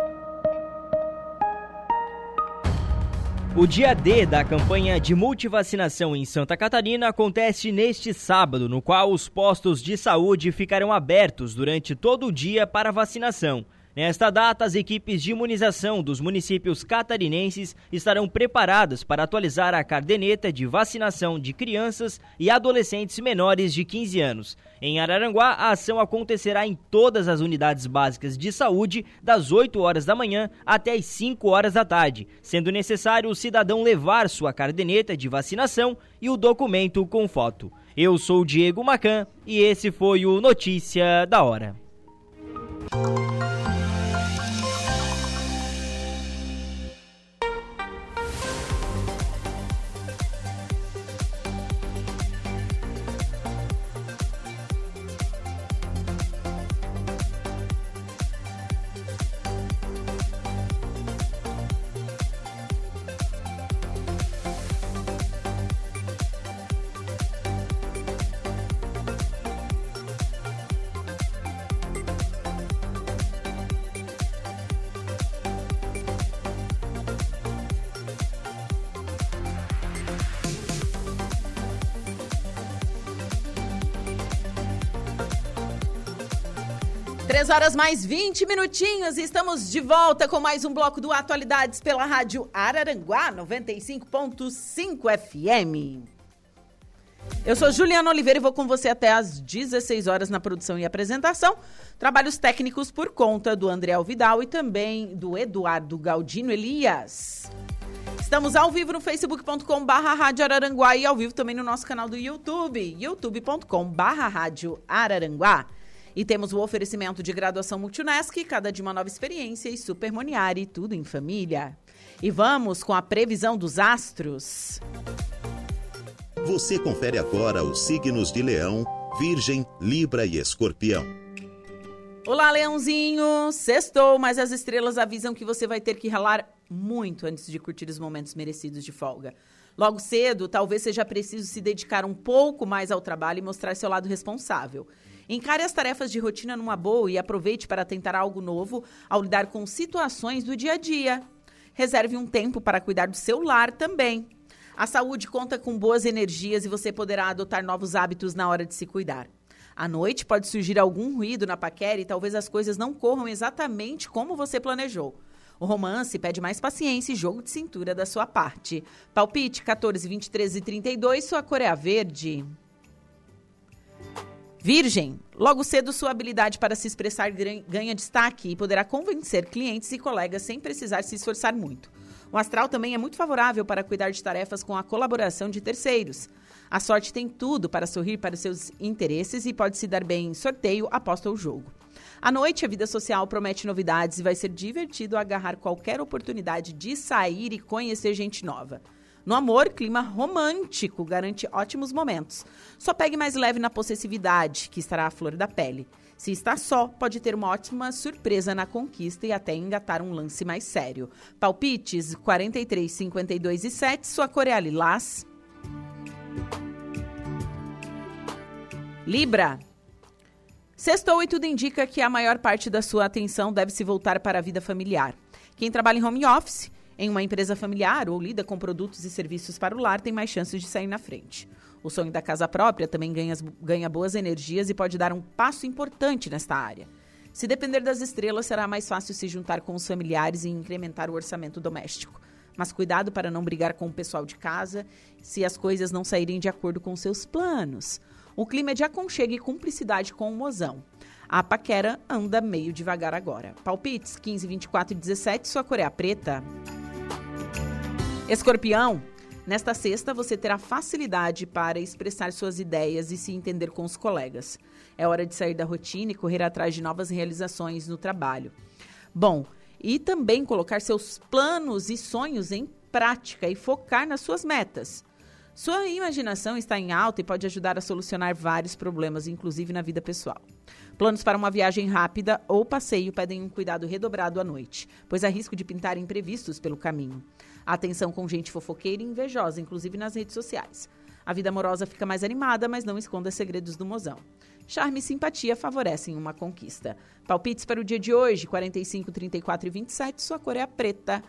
O dia D da campanha de multivacinação em Santa Catarina acontece neste sábado, no qual os postos de saúde ficarão abertos durante todo o dia para vacinação. Nesta data, as equipes de imunização dos municípios catarinenses estarão preparadas para atualizar a caderneta de vacinação de crianças e adolescentes menores de 15 anos. Em Araranguá, a ação acontecerá em todas as unidades básicas de saúde, das 8 horas da manhã até as 5 horas da tarde, sendo necessário o cidadão levar sua caderneta de vacinação e o documento com foto. Eu sou Diego Macan e esse foi o Notícia da Hora. Horas mais 20 minutinhos e estamos de volta com mais um bloco do Atualidades pela Rádio Araranguá 95.5 FM. Eu sou Juliana Oliveira e vou com você até às 16 horas na produção e apresentação. Trabalhos técnicos por conta do André Vidal e também do Eduardo Galdino Elias. Estamos ao vivo no facebook.com barra Rádio Araranguá e ao vivo também no nosso canal do YouTube, youtube.com barra Rádio Araranguá. E temos o oferecimento de graduação Multunesc, cada de uma nova experiência e Super Moniari, tudo em família. E vamos com a previsão dos astros. Você confere agora os signos de Leão, Virgem, Libra e Escorpião. Olá, Leãozinho! Sextou, mas as estrelas avisam que você vai ter que ralar muito antes de curtir os momentos merecidos de folga. Logo cedo, talvez seja preciso se dedicar um pouco mais ao trabalho e mostrar seu lado responsável. Encare as tarefas de rotina numa boa e aproveite para tentar algo novo ao lidar com situações do dia a dia. Reserve um tempo para cuidar do seu lar também. A saúde conta com boas energias e você poderá adotar novos hábitos na hora de se cuidar. À noite pode surgir algum ruído na paquera e talvez as coisas não corram exatamente como você planejou. O romance pede mais paciência e jogo de cintura da sua parte. Palpite 14, 23 e 32, sua cor é a verde. Virgem, logo cedo sua habilidade para se expressar ganha destaque e poderá convencer clientes e colegas sem precisar se esforçar muito. O astral também é muito favorável para cuidar de tarefas com a colaboração de terceiros. A sorte tem tudo para sorrir para seus interesses e pode se dar bem em sorteio após o jogo. À noite, a vida social promete novidades e vai ser divertido agarrar qualquer oportunidade de sair e conhecer gente nova. No amor, clima romântico garante ótimos momentos. Só pegue mais leve na possessividade, que estará à flor da pele. Se está só, pode ter uma ótima surpresa na conquista e até engatar um lance mais sério. Palpites 43, 52 e 7, sua cor é lilás. Libra. Sextou e tudo indica que a maior parte da sua atenção deve se voltar para a vida familiar. Quem trabalha em home office em uma empresa familiar ou lida com produtos e serviços para o lar tem mais chances de sair na frente. O sonho da casa própria também ganha, ganha boas energias e pode dar um passo importante nesta área. Se depender das estrelas, será mais fácil se juntar com os familiares e incrementar o orçamento doméstico. Mas cuidado para não brigar com o pessoal de casa se as coisas não saírem de acordo com seus planos. O clima é de aconchego e cumplicidade com o mozão. A paquera anda meio devagar agora. Palpites 15, 24 e 17, sua cor é preta. Escorpião, nesta sexta você terá facilidade para expressar suas ideias e se entender com os colegas. É hora de sair da rotina e correr atrás de novas realizações no trabalho. Bom, e também colocar seus planos e sonhos em prática e focar nas suas metas. Sua imaginação está em alta e pode ajudar a solucionar vários problemas, inclusive na vida pessoal. Planos para uma viagem rápida ou passeio pedem um cuidado redobrado à noite, pois há risco de pintar imprevistos pelo caminho. Atenção com gente fofoqueira e invejosa, inclusive nas redes sociais. A vida amorosa fica mais animada, mas não esconda segredos do mozão. Charme e simpatia favorecem uma conquista. Palpites para o dia de hoje, 45, 34 e 27, sua cor é a preta.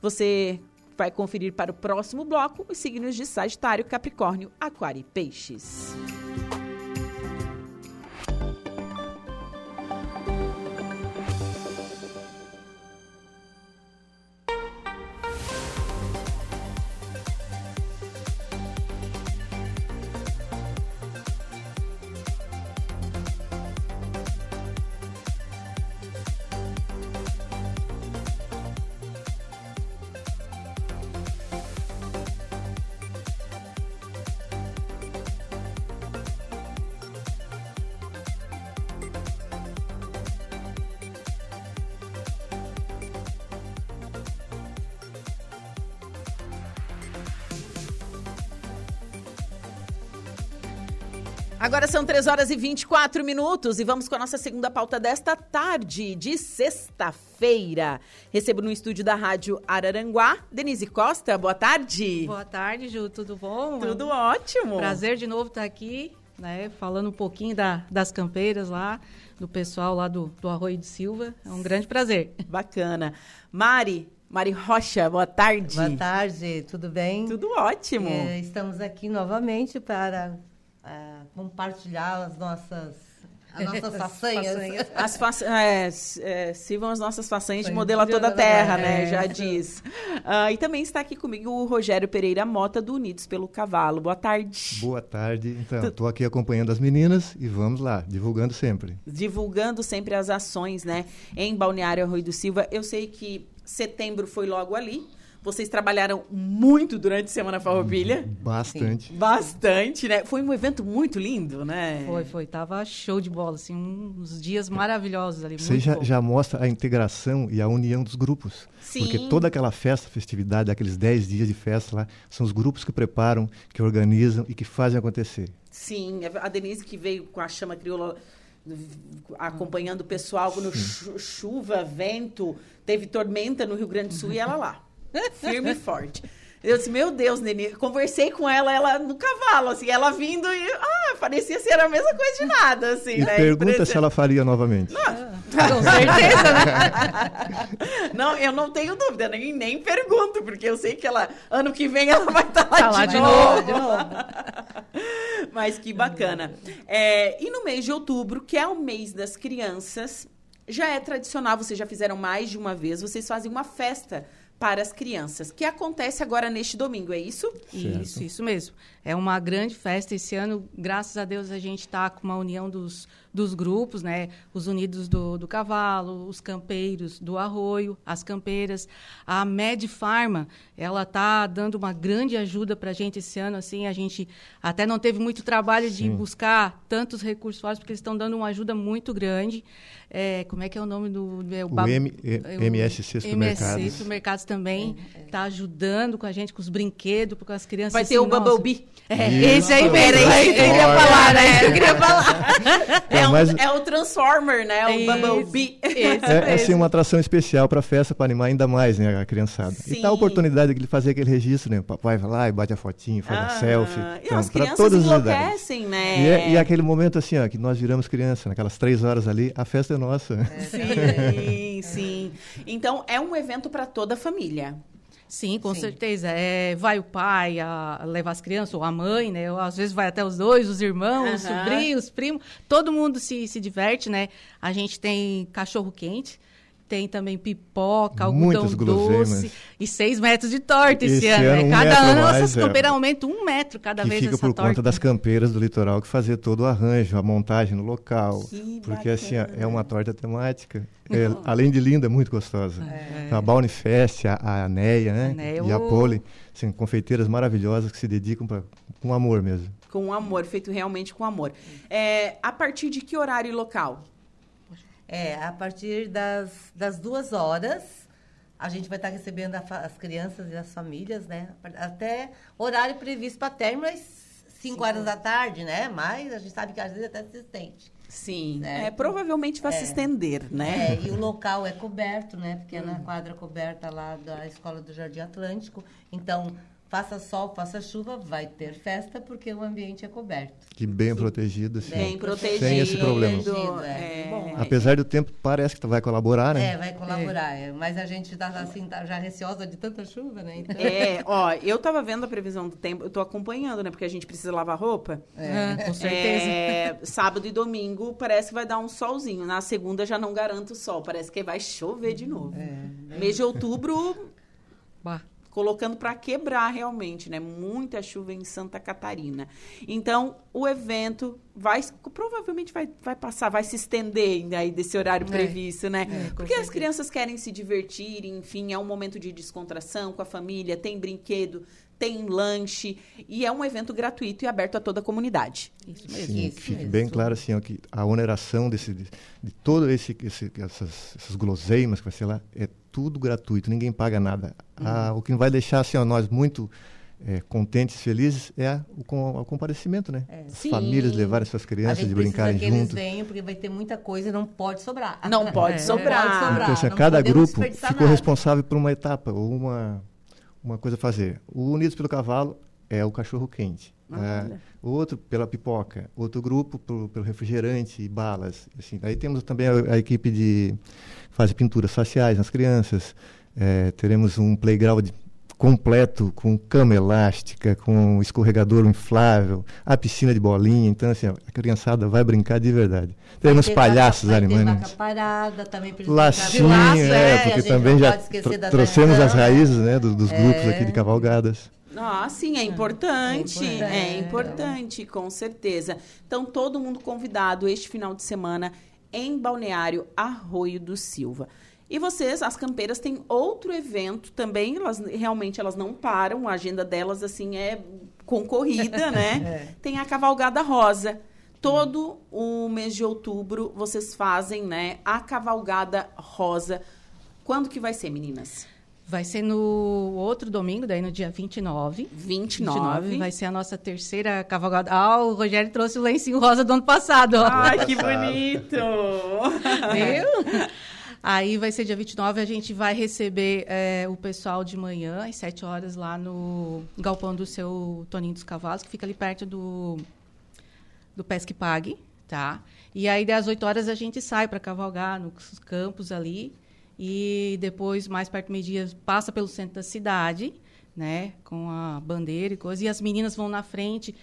Você vai conferir para o próximo bloco os signos de Sagitário, Capricórnio, Aquário e Peixes. Agora são 3 horas e 24 minutos e vamos com a nossa segunda pauta desta tarde, de sexta-feira. Recebo no estúdio da Rádio Araranguá, Denise Costa. Boa tarde. Boa tarde, Ju. Tudo bom? Tudo ótimo. Prazer de novo estar aqui, né? Falando um pouquinho da, das campeiras lá, do pessoal lá do, do Arroio de Silva. É um grande prazer. Bacana. Mari, Mari Rocha, boa tarde. Boa tarde, tudo bem? Tudo ótimo. É, estamos aqui novamente para é, compartilhar as nossas, as nossas façanhas. As fa é, é, sirvam as nossas façanhas de modelo a toda a terra, né? Já diz. Uh, e também está aqui comigo o Rogério Pereira Mota, do Unidos pelo Cavalo. Boa tarde. Boa tarde. Então, estou aqui acompanhando as meninas e vamos lá, divulgando sempre. Divulgando sempre as ações, né? Em Balneário Arroio do Silva. Eu sei que setembro foi logo ali. Vocês trabalharam muito durante a Semana Farroupilha. Bastante. Sim. Bastante, né? Foi um evento muito lindo, né? Foi, foi. Tava show de bola, assim, uns dias maravilhosos ali. Você já, já, mostra a integração e a união dos grupos. Sim. Porque toda aquela festa, festividade, aqueles 10 dias de festa lá, são os grupos que preparam, que organizam e que fazem acontecer. Sim, a Denise que veio com a chama crioula acompanhando o pessoal no chuva, vento, teve tormenta no Rio Grande do Sul e ela lá. Firme e forte. Eu disse, meu Deus, Neni. Conversei com ela, ela no cavalo, assim, ela vindo e. Ah, parecia ser a mesma coisa de nada, assim, e né? Pergunta se ela faria novamente. Não, com certeza, né? não, eu não tenho dúvida, nem, nem pergunto, porque eu sei que ela, ano que vem, ela vai estar lá, tá de, lá novo. De novo. Mas que bacana. É, e no mês de outubro, que é o mês das crianças, já é tradicional, vocês já fizeram mais de uma vez, vocês fazem uma festa para as crianças, que acontece agora neste domingo, é isso? Certo. Isso, isso mesmo. É uma grande festa. Esse ano, graças a Deus, a gente está com uma união dos, dos grupos, né? Os Unidos do, do Cavalo, os campeiros do Arroio, as campeiras. A Med Pharma, ela está dando uma grande ajuda para a gente esse ano. Assim, a gente até não teve muito trabalho de Sim. buscar tantos recursos fora, porque eles estão dando uma ajuda muito grande. É, como é que é o nome do... É, O bab- M- E- é o MSC Supermercados. MSC Supermercados também está ajudando com a gente, com os brinquedos, com as crianças. Vai assim, ter o nossa. Bumblebee. É, Isso, esse aí mesmo. É isso que eu queria falar, né? Eu queria falar. É, É, um- mas- é o Transformer, né? O Isso, Bumblebee. É, é mesmo. assim, uma atração especial para a festa, para animar ainda mais né, a criançada. E Sim. tá a oportunidade de ele fazer aquele registro, né? O papai vai lá e bate a fotinho, faz Ah, a selfie. E Então, as para crianças todas as idades. enlouquecem, né? E, é, e é aquele momento assim, ó, que nós viramos criança, naquelas três horas ali, a festa é nossa. Sim, sim. Então, é um evento para toda a família. Sim, com Sim. certeza. É, vai o pai a levar as crianças, ou a mãe, né? Ou, às vezes vai até os dois, os irmãos, os Aham. sobrinhos, primos. Todo mundo se, se diverte, né? A gente tem cachorro quente. Tem também pipoca, algodão doce e seis metros de torta esse, Esse ano. ano, né? um Cada ano mais, essas é. campeiras aumentam um metro cada que vez fica essa por torta. conta das campeiras do litoral que fazer todo o arranjo, a montagem no local. Que porque assim, bacana. é uma torta temática. É, além de linda, é muito gostosa. Então, a Baunifest, a, a Neia, né? A Neia, e a Poli, assim, confeiteiras maravilhosas que se dedicam pra, com amor mesmo. Com amor, feito realmente com amor. É, a partir de que horário e local? É, a partir das, das duas horas, a gente vai estar recebendo as crianças e as famílias, né? Até horário previsto para término às 5 horas da tarde, né? Mas a gente sabe que às vezes até se estende. Sim, Certo. é, provavelmente vai se estender, né? É, e o local é coberto, né? Porque é na quadra coberta lá da Escola do Jardim Atlântico. Então, faça sol, faça chuva, vai ter festa, porque o ambiente é coberto. Que bem protegido, assim. Bem protegido. Sem esse problema. É, É, bom. Apesar do tempo, parece que vai colaborar, né? É, vai colaborar. é. Mas a gente tá assim, tá já receosa de tanta chuva, né? Então, É, ó, eu tava vendo a previsão do tempo, eu tô acompanhando, né? Porque a gente precisa lavar roupa. Ah, com certeza. É, sábado e domingo parece que vai dar um solzinho. Na segunda já não garanto o sol, parece que vai chover de novo. Mês de outubro, Bah. Colocando para quebrar realmente, né? Muita chuva em Santa Catarina. Então, o evento vai provavelmente vai, vai passar, vai se estender aí desse horário É. previsto, né? É, Porque as certeza. crianças querem se divertir, enfim, é um momento de descontração com a família, tem brinquedo, tem lanche e é um evento gratuito e aberto a toda a comunidade. Isso mesmo. Sim, Isso que fique mesmo. bem claro assim, ó, que a oneração desse, de, de todo esse, esse- essas, essas guloseimas que vai ser lá é tudo gratuito, ninguém paga nada. Ah, o que vai deixar assim, ó, nós muito é, contentes, felizes, é o, com, o comparecimento, né? É. As Sim. famílias levarem suas A crianças, de brincarem que eles venham, porque vai ter muita coisa e não pode sobrar. Não pode É. sobrar. Não pode sobrar. Então, assim, não cada grupo ficou nada. responsável por uma etapa ou uma, uma coisa a fazer. O Unidos pelo Cavalo é o cachorro quente. Né? O outro pela pipoca. Outro grupo pelo, pelo refrigerante e balas. Assim. Aí temos também a, a equipe de faz pinturas faciais nas crianças. É, teremos um playground completo com cama elástica, com escorregador inflável, a piscina de bolinha. Então, assim, a criançada vai brincar de verdade. Teremos palhaços vaca- animais. vaca parada também pra eles Lacinho, é, a porque também já da trouxemos as raízes né, do- dos grupos É. aqui de cavalgadas. Ah, sim, é importante. É importante. É importante, com certeza. Então, todo mundo convidado este final de semana em Balneário Arroio do Silva. E vocês, as campeiras, têm outro evento também. Elas realmente elas não param. A agenda delas assim é concorrida, né? Tem a cavalgada rosa. Todo o mês de outubro vocês fazem, né? A cavalgada rosa. Quando que vai ser, meninas? Vai ser no outro domingo, daí no dia 29. 29. Vai ser a nossa terceira cavalgada. Ah, o Rogério trouxe o lencinho rosa do ano passado. ó. Ai, que bonito! Viu? Aí vai ser dia 29, a gente vai receber é, o pessoal de manhã, às 7 horas, lá no galpão do seu Toninho dos Cavalos, que fica ali perto do, do Pesque Pague, tá? E aí, das 8 horas, a gente sai para cavalgar nos campos ali. E depois, mais perto do meio-dia, passa pelo centro da cidade, né? Com a bandeira e coisa. E as meninas vão na frente,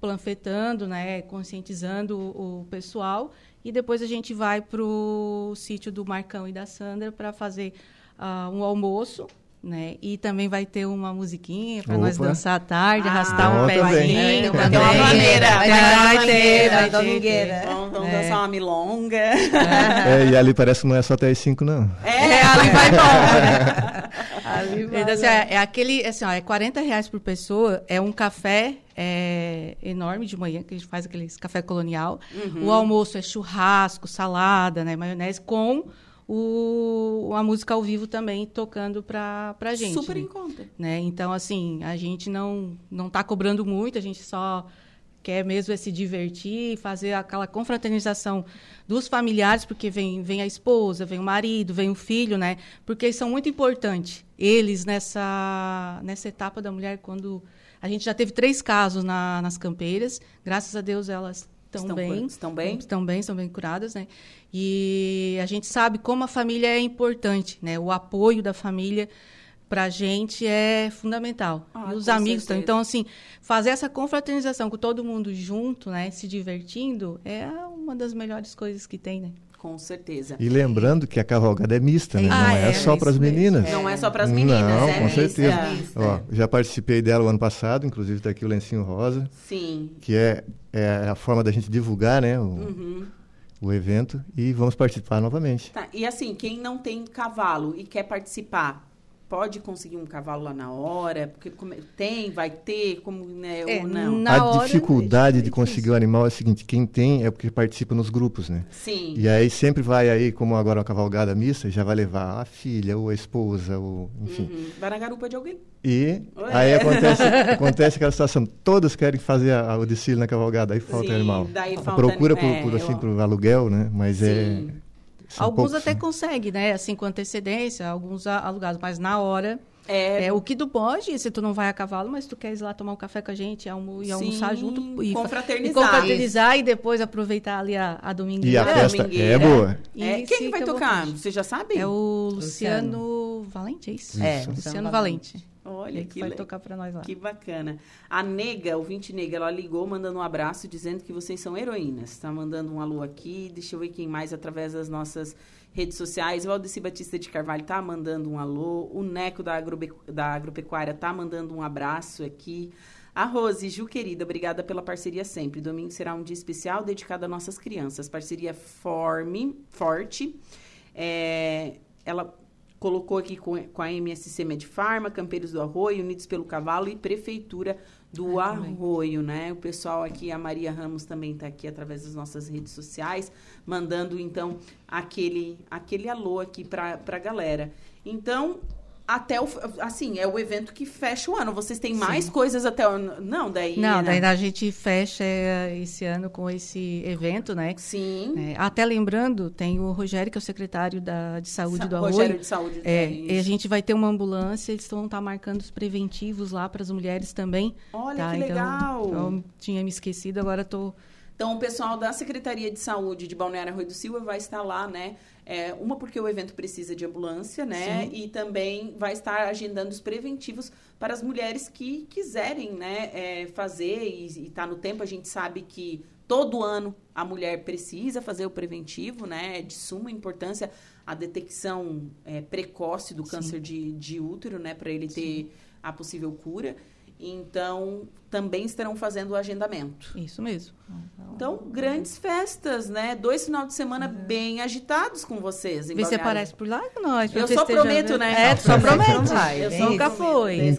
panfletando, né? Conscientizando o, o pessoal. E depois a gente vai para o sítio do Marcão e da Sandra para fazer ah, um almoço, né? E também vai ter uma musiquinha para nós dançar à tarde, Ah, arrastar um bom também. pezinho. Vai ter uma Vai ter uma maneira. Vai ter uma Vai ter. Vamos, vamos É. dançar uma milonga. É, e ali parece que não é só até as 5, não. É, ali vai vai Então, assim, é, é aquele, assim, ó, é 40 reais por pessoa, é um café é, enorme de manhã, que a gente faz aqueles café colonial. Uhum. O almoço é churrasco, salada, né, maionese, com o, a música ao vivo também tocando pra, pra gente. super né? em conta. né? Então, assim, a gente não não está cobrando muito, a gente só quer mesmo é se divertir, fazer aquela confraternização dos familiares, porque vem, vem a esposa, vem o marido, vem o filho, né? Porque eles são muito importantes. Eles, nessa, nessa etapa da mulher, quando... A gente já teve três casos na- nas campeiras, graças a Deus elas estão Estão bem. estão bem? Estão bem, estão bem curadas, né? E a gente sabe como a família é importante, né? O apoio da família para a gente é fundamental. Ah, e os amigos certeza. Então, assim, fazer essa confraternização com todo mundo junto, né? Se divertindo, é uma das melhores coisas que tem, né? Com certeza. E lembrando que a cavalgada é mista, né? Ah, não é, é, só é para as meninas. Não é só para as meninas, Não, é com mista. certeza. Mista. Ó, já participei dela o ano passado, inclusive está aqui o lencinho rosa, Sim. que é, é a forma da gente divulgar né, o, Uhum. o evento e vamos participar novamente. Tá, E assim, quem não tem cavalo e quer participar, pode conseguir um cavalo lá na hora? Porque como é- tem, vai ter, como, né, É, ou não? Na a hora, dificuldade é de conseguir difícil. o animal é o seguinte, quem tem é porque participa nos grupos, né? Sim. E aí sempre vai aí, como agora uma cavalgada mista, já vai levar a filha, ou a esposa, ou enfim. Uhum. Vai na garupa de alguém. E Ué. aí acontece, acontece aquela situação, todos querem fazer a- a- o desfile na cavalgada, aí falta Sim, animal. daí a falta- procura por, é, por, assim, eu- por aluguel, né? Mas é... Sim. são Alguns poucos, até né? conseguem, né? Assim, com antecedência, alguns alugados, mas na hora. É, É, o que tu pode, se tu não vai a cavalo, mas tu queres ir lá tomar um café com a gente almo e almoçar Sim, junto e, confraternizar. e confraternizar e depois aproveitar ali a, a domingueira. E a festa é domingueira. boa. E É, quem que vai tocar? Você já sabe? É o Luciano, Valente, é isso? É, Luciano, Luciano Valente. Olha, que vai le- tocar pra nós lá. Que bacana. A Nega, ouvinte Nega, ela ligou mandando um abraço, dizendo que vocês são heroínas. Está mandando um alô aqui. Deixa eu ver quem mais através das nossas redes sociais. O Aldeci Batista de Carvalho tá mandando um alô. O Neco da, Agrobe- da Agropecuária tá mandando um abraço aqui. A Rose, Ju querida, obrigada pela parceria sempre. Domingo será um dia especial dedicado a nossas crianças. Parceria forme, forte. É, ela colocou aqui com, com a MSC Medfarma, Campeiros do Arroio, Unidos pelo Cavalo e Prefeitura do. Arroio, né? O pessoal aqui, a Maria Ramos também está aqui através das nossas redes sociais, mandando então aquele aquele alô aqui para a galera. Então, até o. Assim, é o evento que fecha o ano. Vocês têm mais coisas até o ano. Não, daí. Não, né? daí a gente fecha é, esse ano com esse evento, né? Sim. É, até lembrando, tem o Rogério, que é o secretário da, de saúde Sa- do Arroio. Rogério de Saúde, É, é e a gente vai ter uma ambulância, eles vão estar marcando os preventivos lá para as mulheres também. Olha tá? que Então, legal. Eu tinha me esquecido, agora estou. Então, o pessoal da Secretaria de Saúde de Balneário Arroio do Silva vai estar lá, né? É, uma porque o evento precisa de ambulância, né? E também vai estar agendando os preventivos para as mulheres que quiserem, né? é, fazer e está no tempo. A gente sabe que todo ano a mulher precisa fazer o preventivo, né? É de suma importância a detecção é, precoce do câncer de, de útero, né? Para ele ter a possível cura. Então, também estarão fazendo o agendamento. Isso mesmo. Então, grandes festas, né? Dois final de semana bem agitados com vocês. em Vê se Balneário. aparece por lá com nós. Eu só prometo, né? É, tu só vai, Eu só nunca Então-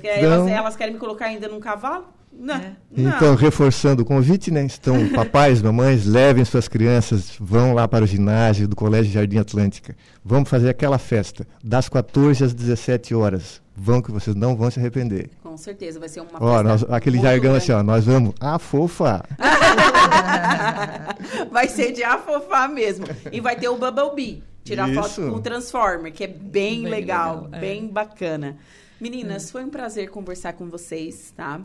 elas, elas querem me colocar ainda num cavalo? Não. não. Então, reforçando o convite, né? Então, papais, mamães, levem suas crianças, vão lá para o ginásio do Colégio Jardim Atlântica. Vamos fazer aquela festa, das 14 às 17 horas. Vão que vocês não vão se arrepender. Com certeza, vai ser uma Ó, festa nós- aquele jargão grande. assim, ó, nós vamos, fofa. vai ser de afofar mesmo. E vai ter o Bubble Bee. Tirar foto Isso. com o Transformer, que é bem, Bem legal, legal, é. bem bacana. Meninas, foi um prazer conversar com vocês, tá?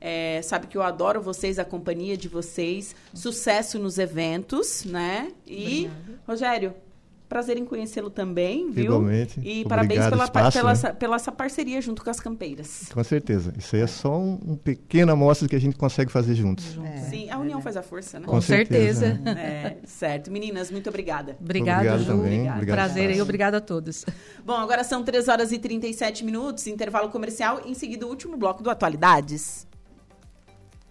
É, sabe que eu adoro vocês, a companhia de vocês. Sucesso nos eventos, né? E, Rogério, prazer em conhecê-lo também, viu? Igualmente. E Obrigado, parabéns pela, espaço, pela, né? essa, pela essa parceria junto com as campeiras. Com certeza. Isso aí é só um, um pequena amostra do que a gente consegue fazer juntos. Sim, a união faz a força, né? Com certeza. É, certo. Meninas, muito obrigada. Obrigado, Obrigado Ju. também, obrigado, Prazer aí, Espaço. obrigado a todos. Bom, agora são 3 horas e 37 minutos, intervalo comercial. Em seguida, o último bloco do Atualidades.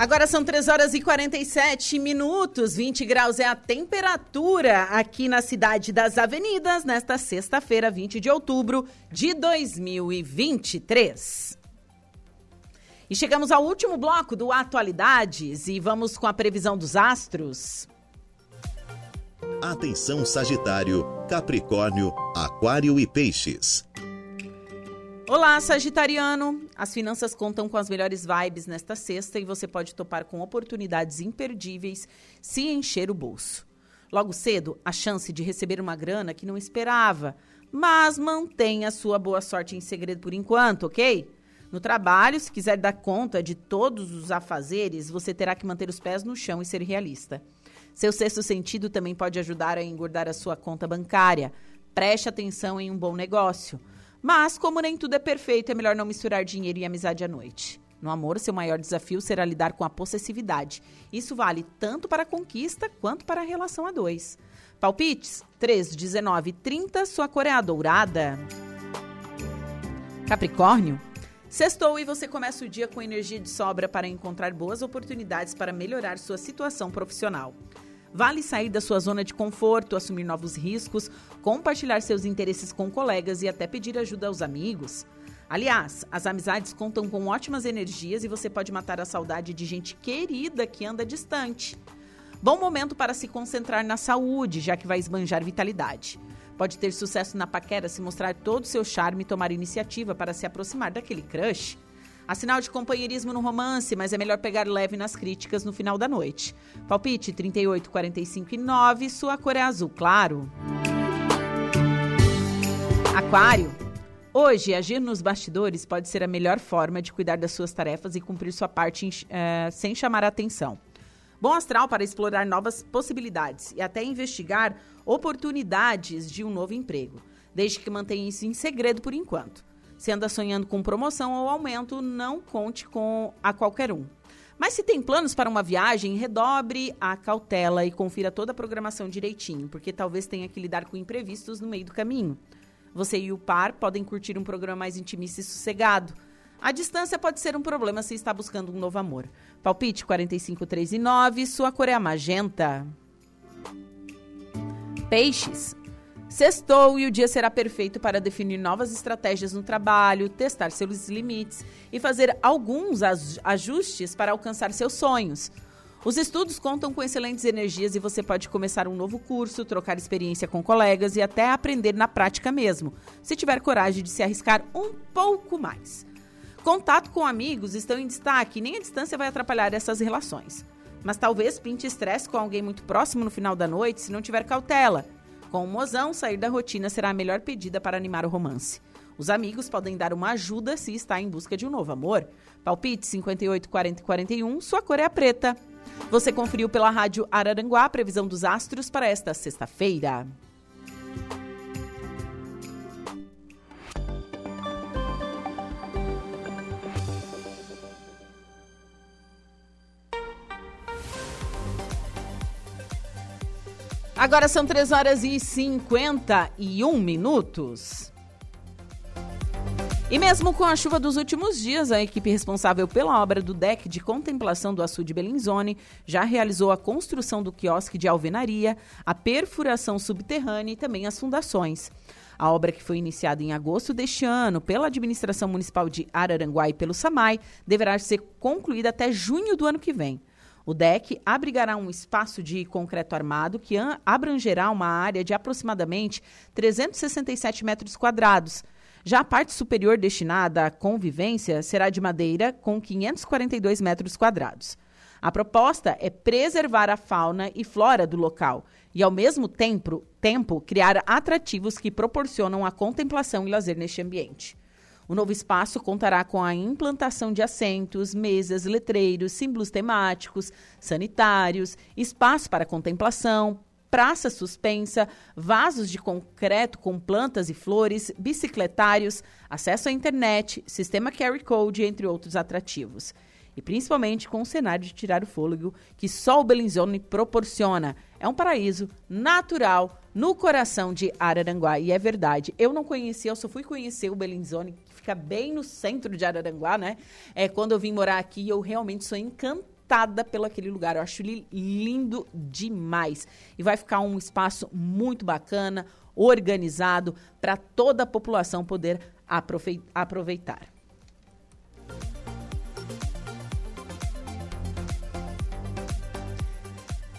Agora são 3 horas e 47 minutos, 20 graus é a temperatura aqui na cidade das avenidas, nesta sexta-feira, 20 de outubro de 2023. E chegamos ao último bloco do Atualidades e vamos com a previsão dos astros. Atenção Sagitário, Capricórnio, Aquário e Peixes. Olá, Sagitariano! As finanças contam com as melhores vibes nesta sexta e você pode topar com oportunidades imperdíveis se encher o bolso. Logo cedo, a chance de receber uma grana que não esperava, mas mantenha sua boa sorte em segredo por enquanto, ok? No trabalho, se quiser dar conta de todos os afazeres, você terá que manter os pés no chão e ser realista. Seu sexto sentido também pode ajudar a engordar a sua conta bancária. Preste atenção em um bom negócio. Mas, como nem tudo é perfeito, é melhor não misturar dinheiro e amizade à noite. No amor, seu maior desafio será lidar com a possessividade. Isso vale tanto para a conquista quanto para a relação a dois. Palpites: 3, 19 30, sua cor é a dourada. Capricórnio. Sextou e você começa o dia com energia de sobra para encontrar boas oportunidades para melhorar sua situação profissional. Vale sair da sua zona de conforto, assumir novos riscos, compartilhar seus interesses com colegas e até pedir ajuda aos amigos. Aliás, as amizades contam com ótimas energias e você pode matar a saudade de gente querida que anda distante. Bom momento para se concentrar na saúde, já que vai esbanjar vitalidade. Pode ter sucesso na paquera se mostrar todo o seu charme e tomar iniciativa para se aproximar daquele crush. Há sinal de companheirismo no romance, mas é melhor pegar leve nas críticas no final da noite. Palpite 38, 45 e 9, sua cor é azul claro. Aquário. Hoje, agir nos bastidores pode ser a melhor forma de cuidar das suas tarefas e cumprir sua parte eh, sem chamar a atenção. Bom astral para explorar novas possibilidades e até investigar oportunidades de um novo emprego, desde que mantenha isso em segredo por enquanto. Se anda sonhando com promoção ou aumento, não conte com a qualquer um. Mas se tem planos para uma viagem, redobre a cautela e confira toda a programação direitinho, porque talvez tenha que lidar com imprevistos no meio do caminho. Você e o par podem curtir um programa mais intimista e sossegado. A distância pode ser um problema se está buscando um novo amor. Palpite 45, 3 e 9, sua cor é a magenta. Peixes. Sextou e o dia será perfeito para definir novas estratégias no trabalho, testar seus limites e fazer alguns ajustes para alcançar seus sonhos. Os estudos contam com excelentes energias e você pode começar um novo curso, trocar experiência com colegas e até aprender na prática mesmo, se tiver coragem de se arriscar um pouco mais. Contato com amigos estão em destaque e nem a distância vai atrapalhar essas relações. Mas talvez pinte estresse com alguém muito próximo no final da noite se não tiver cautela. Com o mozão, sair da rotina será a melhor pedida para animar o romance. Os amigos podem dar uma ajuda se está em busca de um novo amor. Palpite 58 40 41, sua cor é a preta. Você conferiu pela Rádio Araranguá a previsão dos astros para esta sexta-feira. Agora são 3 horas e 51 minutos. E mesmo com a chuva dos últimos dias, a equipe responsável pela obra do deck de contemplação do açude Bellinzone já realizou a construção do quiosque de alvenaria, a perfuração subterrânea e também as fundações. A obra que foi iniciada em agosto deste ano pela administração municipal de Araranguá e pelo SAMAI deverá ser concluída até junho do ano que vem. O deck abrigará um espaço de concreto armado que abrangerá uma área de aproximadamente 367 metros quadrados. Já a parte superior destinada à convivência será de madeira com 542 metros quadrados. A proposta é preservar a fauna e flora do local e, ao mesmo tempo, tempo criar atrativos que proporcionam a contemplação e lazer neste ambiente. O novo espaço contará com a implantação de assentos, mesas, letreiros, símbolos temáticos, sanitários, espaço para contemplação, praça suspensa, vasos de concreto com plantas e flores, bicicletários, acesso à internet, sistema Carry Code, entre outros atrativos. E principalmente com o cenário de tirar o fôlego que só o Bellinzone proporciona. É um paraíso natural no coração de Araranguá. E é verdade, eu não conhecia, eu só fui conhecer o Bellinzone fica bem no centro de Araranguá, né? É, quando eu vim morar aqui, eu realmente sou encantada pelo aquele lugar. Eu acho ele lindo demais. E vai ficar um espaço muito bacana, organizado, para toda a população poder aproveitar.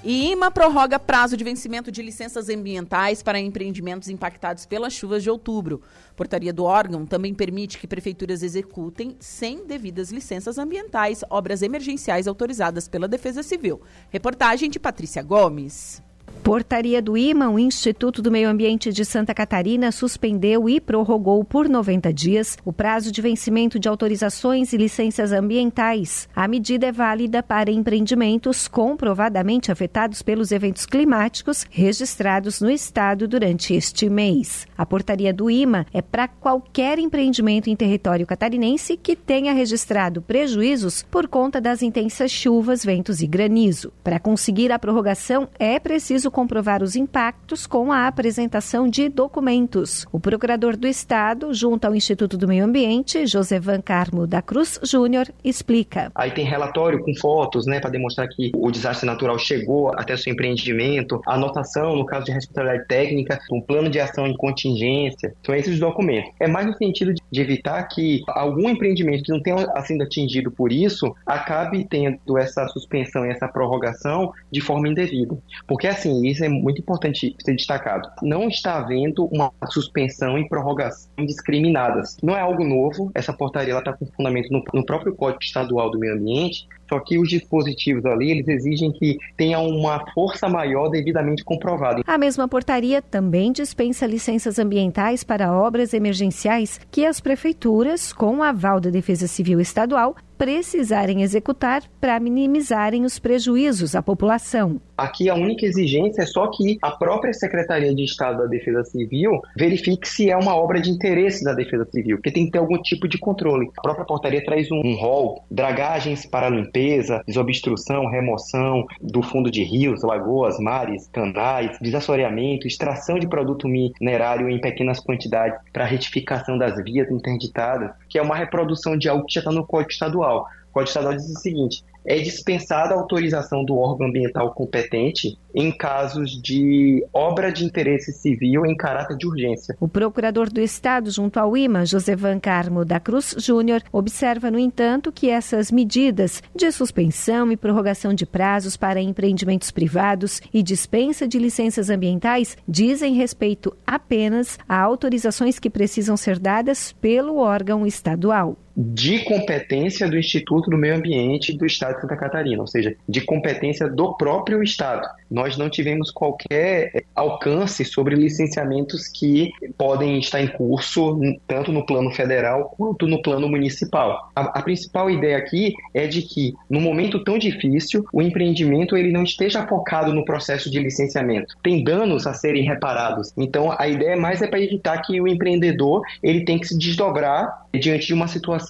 E IMA prorroga prazo de vencimento de licenças ambientais para empreendimentos impactados pelas chuvas de outubro. Portaria do órgão também permite que prefeituras executem, sem devidas licenças ambientais, obras emergenciais autorizadas pela Defesa Civil. Reportagem de Patrícia Gomes. Portaria do IMA, o Instituto do Meio Ambiente de Santa Catarina suspendeu e prorrogou por 90 dias o prazo de vencimento de autorizações e licenças ambientais. A medida é válida para empreendimentos comprovadamente afetados pelos eventos climáticos registrados no estado durante este mês. A portaria do IMA é para qualquer empreendimento em território catarinense que tenha registrado prejuízos por conta das intensas chuvas, ventos e granizo. Para conseguir a prorrogação, é preciso comprovar os impactos com a apresentação de documentos. O procurador do Estado, junto ao Instituto do Meio Ambiente, Josevan Carmo da Cruz Júnior, explica. Aí tem relatório com fotos, né, para demonstrar que o desastre natural chegou até seu empreendimento, anotação no caso de responsabilidade técnica, um plano de ação em contingência. São esses documentos. É mais no sentido de evitar que algum empreendimento que não tenha sido atingido por isso acabe tendo essa suspensão e essa prorrogação de forma indevida. Porque assim, isso é muito importante ser destacado. Não está havendo uma suspensão e prorrogação discriminadas. Não é algo novo, essa portaria está com fundamento no, no próprio Código Estadual do Meio Ambiente, só que os dispositivos ali, eles exigem que tenha uma força maior devidamente comprovada. A mesma portaria também dispensa licenças ambientais para obras emergenciais que as prefeituras, com aval da Defesa Civil Estadual, precisarem executar para minimizarem os prejuízos à população. Aqui a única exigência é só que a própria Secretaria de Estado da Defesa Civil verifique se é uma obra de interesse da Defesa Civil, porque tem que ter algum tipo de controle. A própria portaria traz um, um rol, dragagens para limpeza, desobstrução, remoção do fundo de rios, lagoas, mares, canais, desassoreamento, extração de produto minerário em pequenas quantidades para retificação das vias interditadas, que é uma reprodução de algo que já está no Código Estadual. O Código Estadual diz o seguinte: é dispensada a autorização do órgão ambiental competente em casos de obra de interesse civil em caráter de urgência. O procurador do Estado junto ao IMA, Josevan Carmo da Cruz Júnior, observa, no entanto, que essas medidas de suspensão e prorrogação de prazos para empreendimentos privados e dispensa de licenças ambientais dizem respeito apenas a autorizações que precisam ser dadas pelo órgão estadual de competência do Instituto do Meio Ambiente do Estado de Santa Catarina, ou seja, de competência do próprio Estado. Nós não tivemos qualquer alcance sobre licenciamentos que podem estar em curso tanto no plano federal quanto no plano municipal. A, a principal ideia aqui é de que, no momento tão difícil, o empreendimento ele não esteja focado no processo de licenciamento. Tem danos a serem reparados. Então, a ideia mais é para evitar que o empreendedor ele tem que se desdobrar diante de uma situação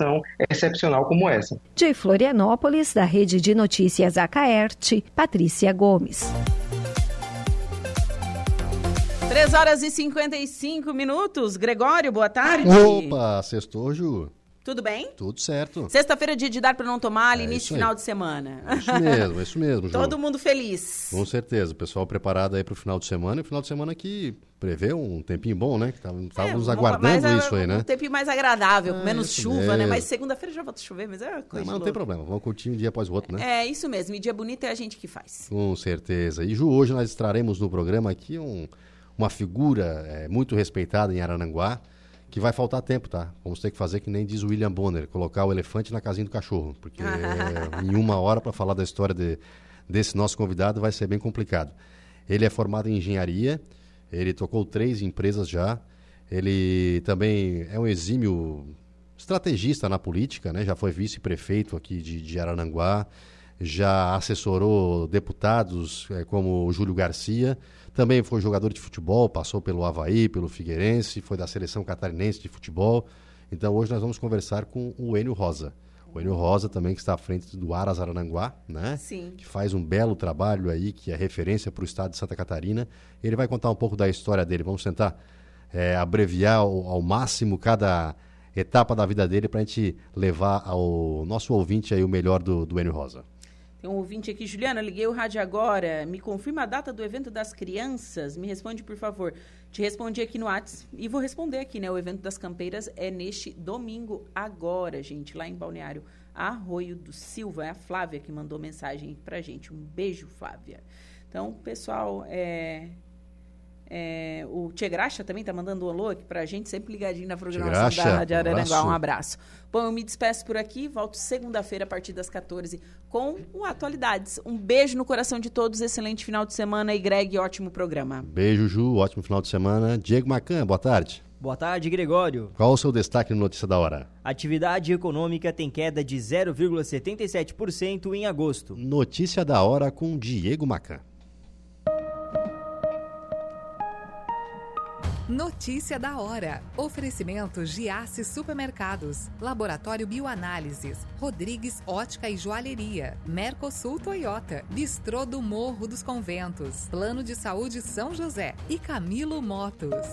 excepcional como essa. De Florianópolis, da Rede de Notícias Acaerte, Patrícia Gomes. 3 horas e 55 minutos. Gregório, boa tarde. Opa, sextou, Ju. Tudo bem? Tudo certo. Sexta-feira, dia de dar para não tomar, é início final de semana. É isso mesmo, é isso mesmo, Ju. Todo mundo feliz. Com certeza. O pessoal preparado aí para o final de semana. E o final de semana que prevê um tempinho bom, né? Que estávamos é, aguardando é isso aí, né? Um tempinho mais agradável, com menos chuva, mesmo. né? Mas segunda-feira já volta a chover, mas é coisa não, Mas não tem problema, vamos curtir um dia após o outro, né? É, isso mesmo. E dia bonito é a gente que faz. Com certeza. E Ju, hoje nós traremos no programa aqui um, uma figura é, muito respeitada em Arananguá, que vai faltar tempo, tá? Vamos ter que fazer que nem diz o William Bonner, colocar o elefante na casinha do cachorro, porque em uma hora para falar da história de, desse nosso convidado vai ser bem complicado. Ele é formado em engenharia, ele tocou três empresas já, ele também é um exímio estrategista na política, né? Já foi vice-prefeito aqui de, de Arananguá, já assessorou deputados é, como Júlio Garcia, também foi jogador de futebol, passou pelo Havaí, pelo Figueirense, foi da seleção catarinense de futebol. Então hoje nós vamos conversar com o Enio Rosa. O Enio Rosa também que está à frente do Aras Arananguá, né? Sim. Que faz um belo trabalho aí, que é referência para o estado de Santa Catarina. Ele vai contar um pouco da história dele. Vamos tentar é, abreviar ao, ao, máximo cada etapa da vida dele para a gente levar ao nosso ouvinte aí o melhor do, do Enio Rosa. Tem um ouvinte aqui, Juliana, liguei o rádio agora. Me confirma a data do evento das crianças? Me responde, por favor. Te respondi aqui no WhatsApp e vou responder aqui, né? O evento das campeiras é neste domingo agora, gente, lá em Balneário Arroio do Silva. É a Flávia que mandou mensagem pra gente. Um beijo, Flávia. Então, pessoal, é, é, o Tia Graxa também está mandando um alô aqui para a gente, sempre ligadinho na programação Graxa, da Rádio Araranguá. Um abraço. Bom, eu me despeço por aqui, volto segunda-feira a partir das 14 com atualidades. Um beijo no coração de todos, excelente final de semana e Greg, ótimo programa. Beijo, Ju, ótimo final de semana. Diego Macan, boa tarde. Boa tarde, Gregório. Qual o seu destaque no Notícia da Hora? Atividade econômica tem queda de 0,77% em agosto. Notícia da Hora com Diego Macan. Notícia da hora. Oferecimento Giasse Supermercados, Laboratório Bioanálises, Rodrigues Ótica e Joalheria, Mercosul Toyota, Bistrô do Morro dos Conventos, Plano de Saúde São José e Camilo Motos.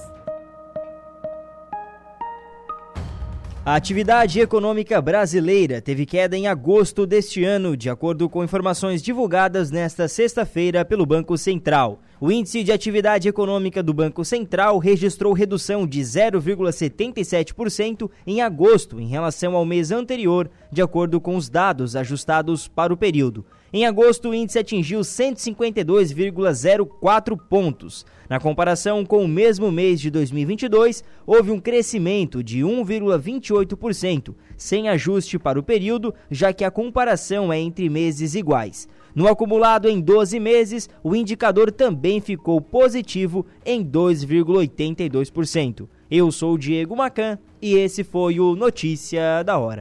A atividade econômica brasileira teve queda em agosto deste ano, de acordo com informações divulgadas nesta sexta-feira pelo Banco Central. O índice de atividade econômica do Banco Central registrou redução de 0,77% em agosto em relação ao mês anterior, de acordo com os dados ajustados para o período. Em agosto, o índice atingiu 152,04 pontos. Na comparação com o mesmo mês de 2022, houve um crescimento de 1,28%, sem ajuste para o período, já que a comparação é entre meses iguais. No acumulado em 12 meses, o indicador também ficou positivo em 2,82%. Eu sou o Diego Macan e esse foi o Notícia da Hora.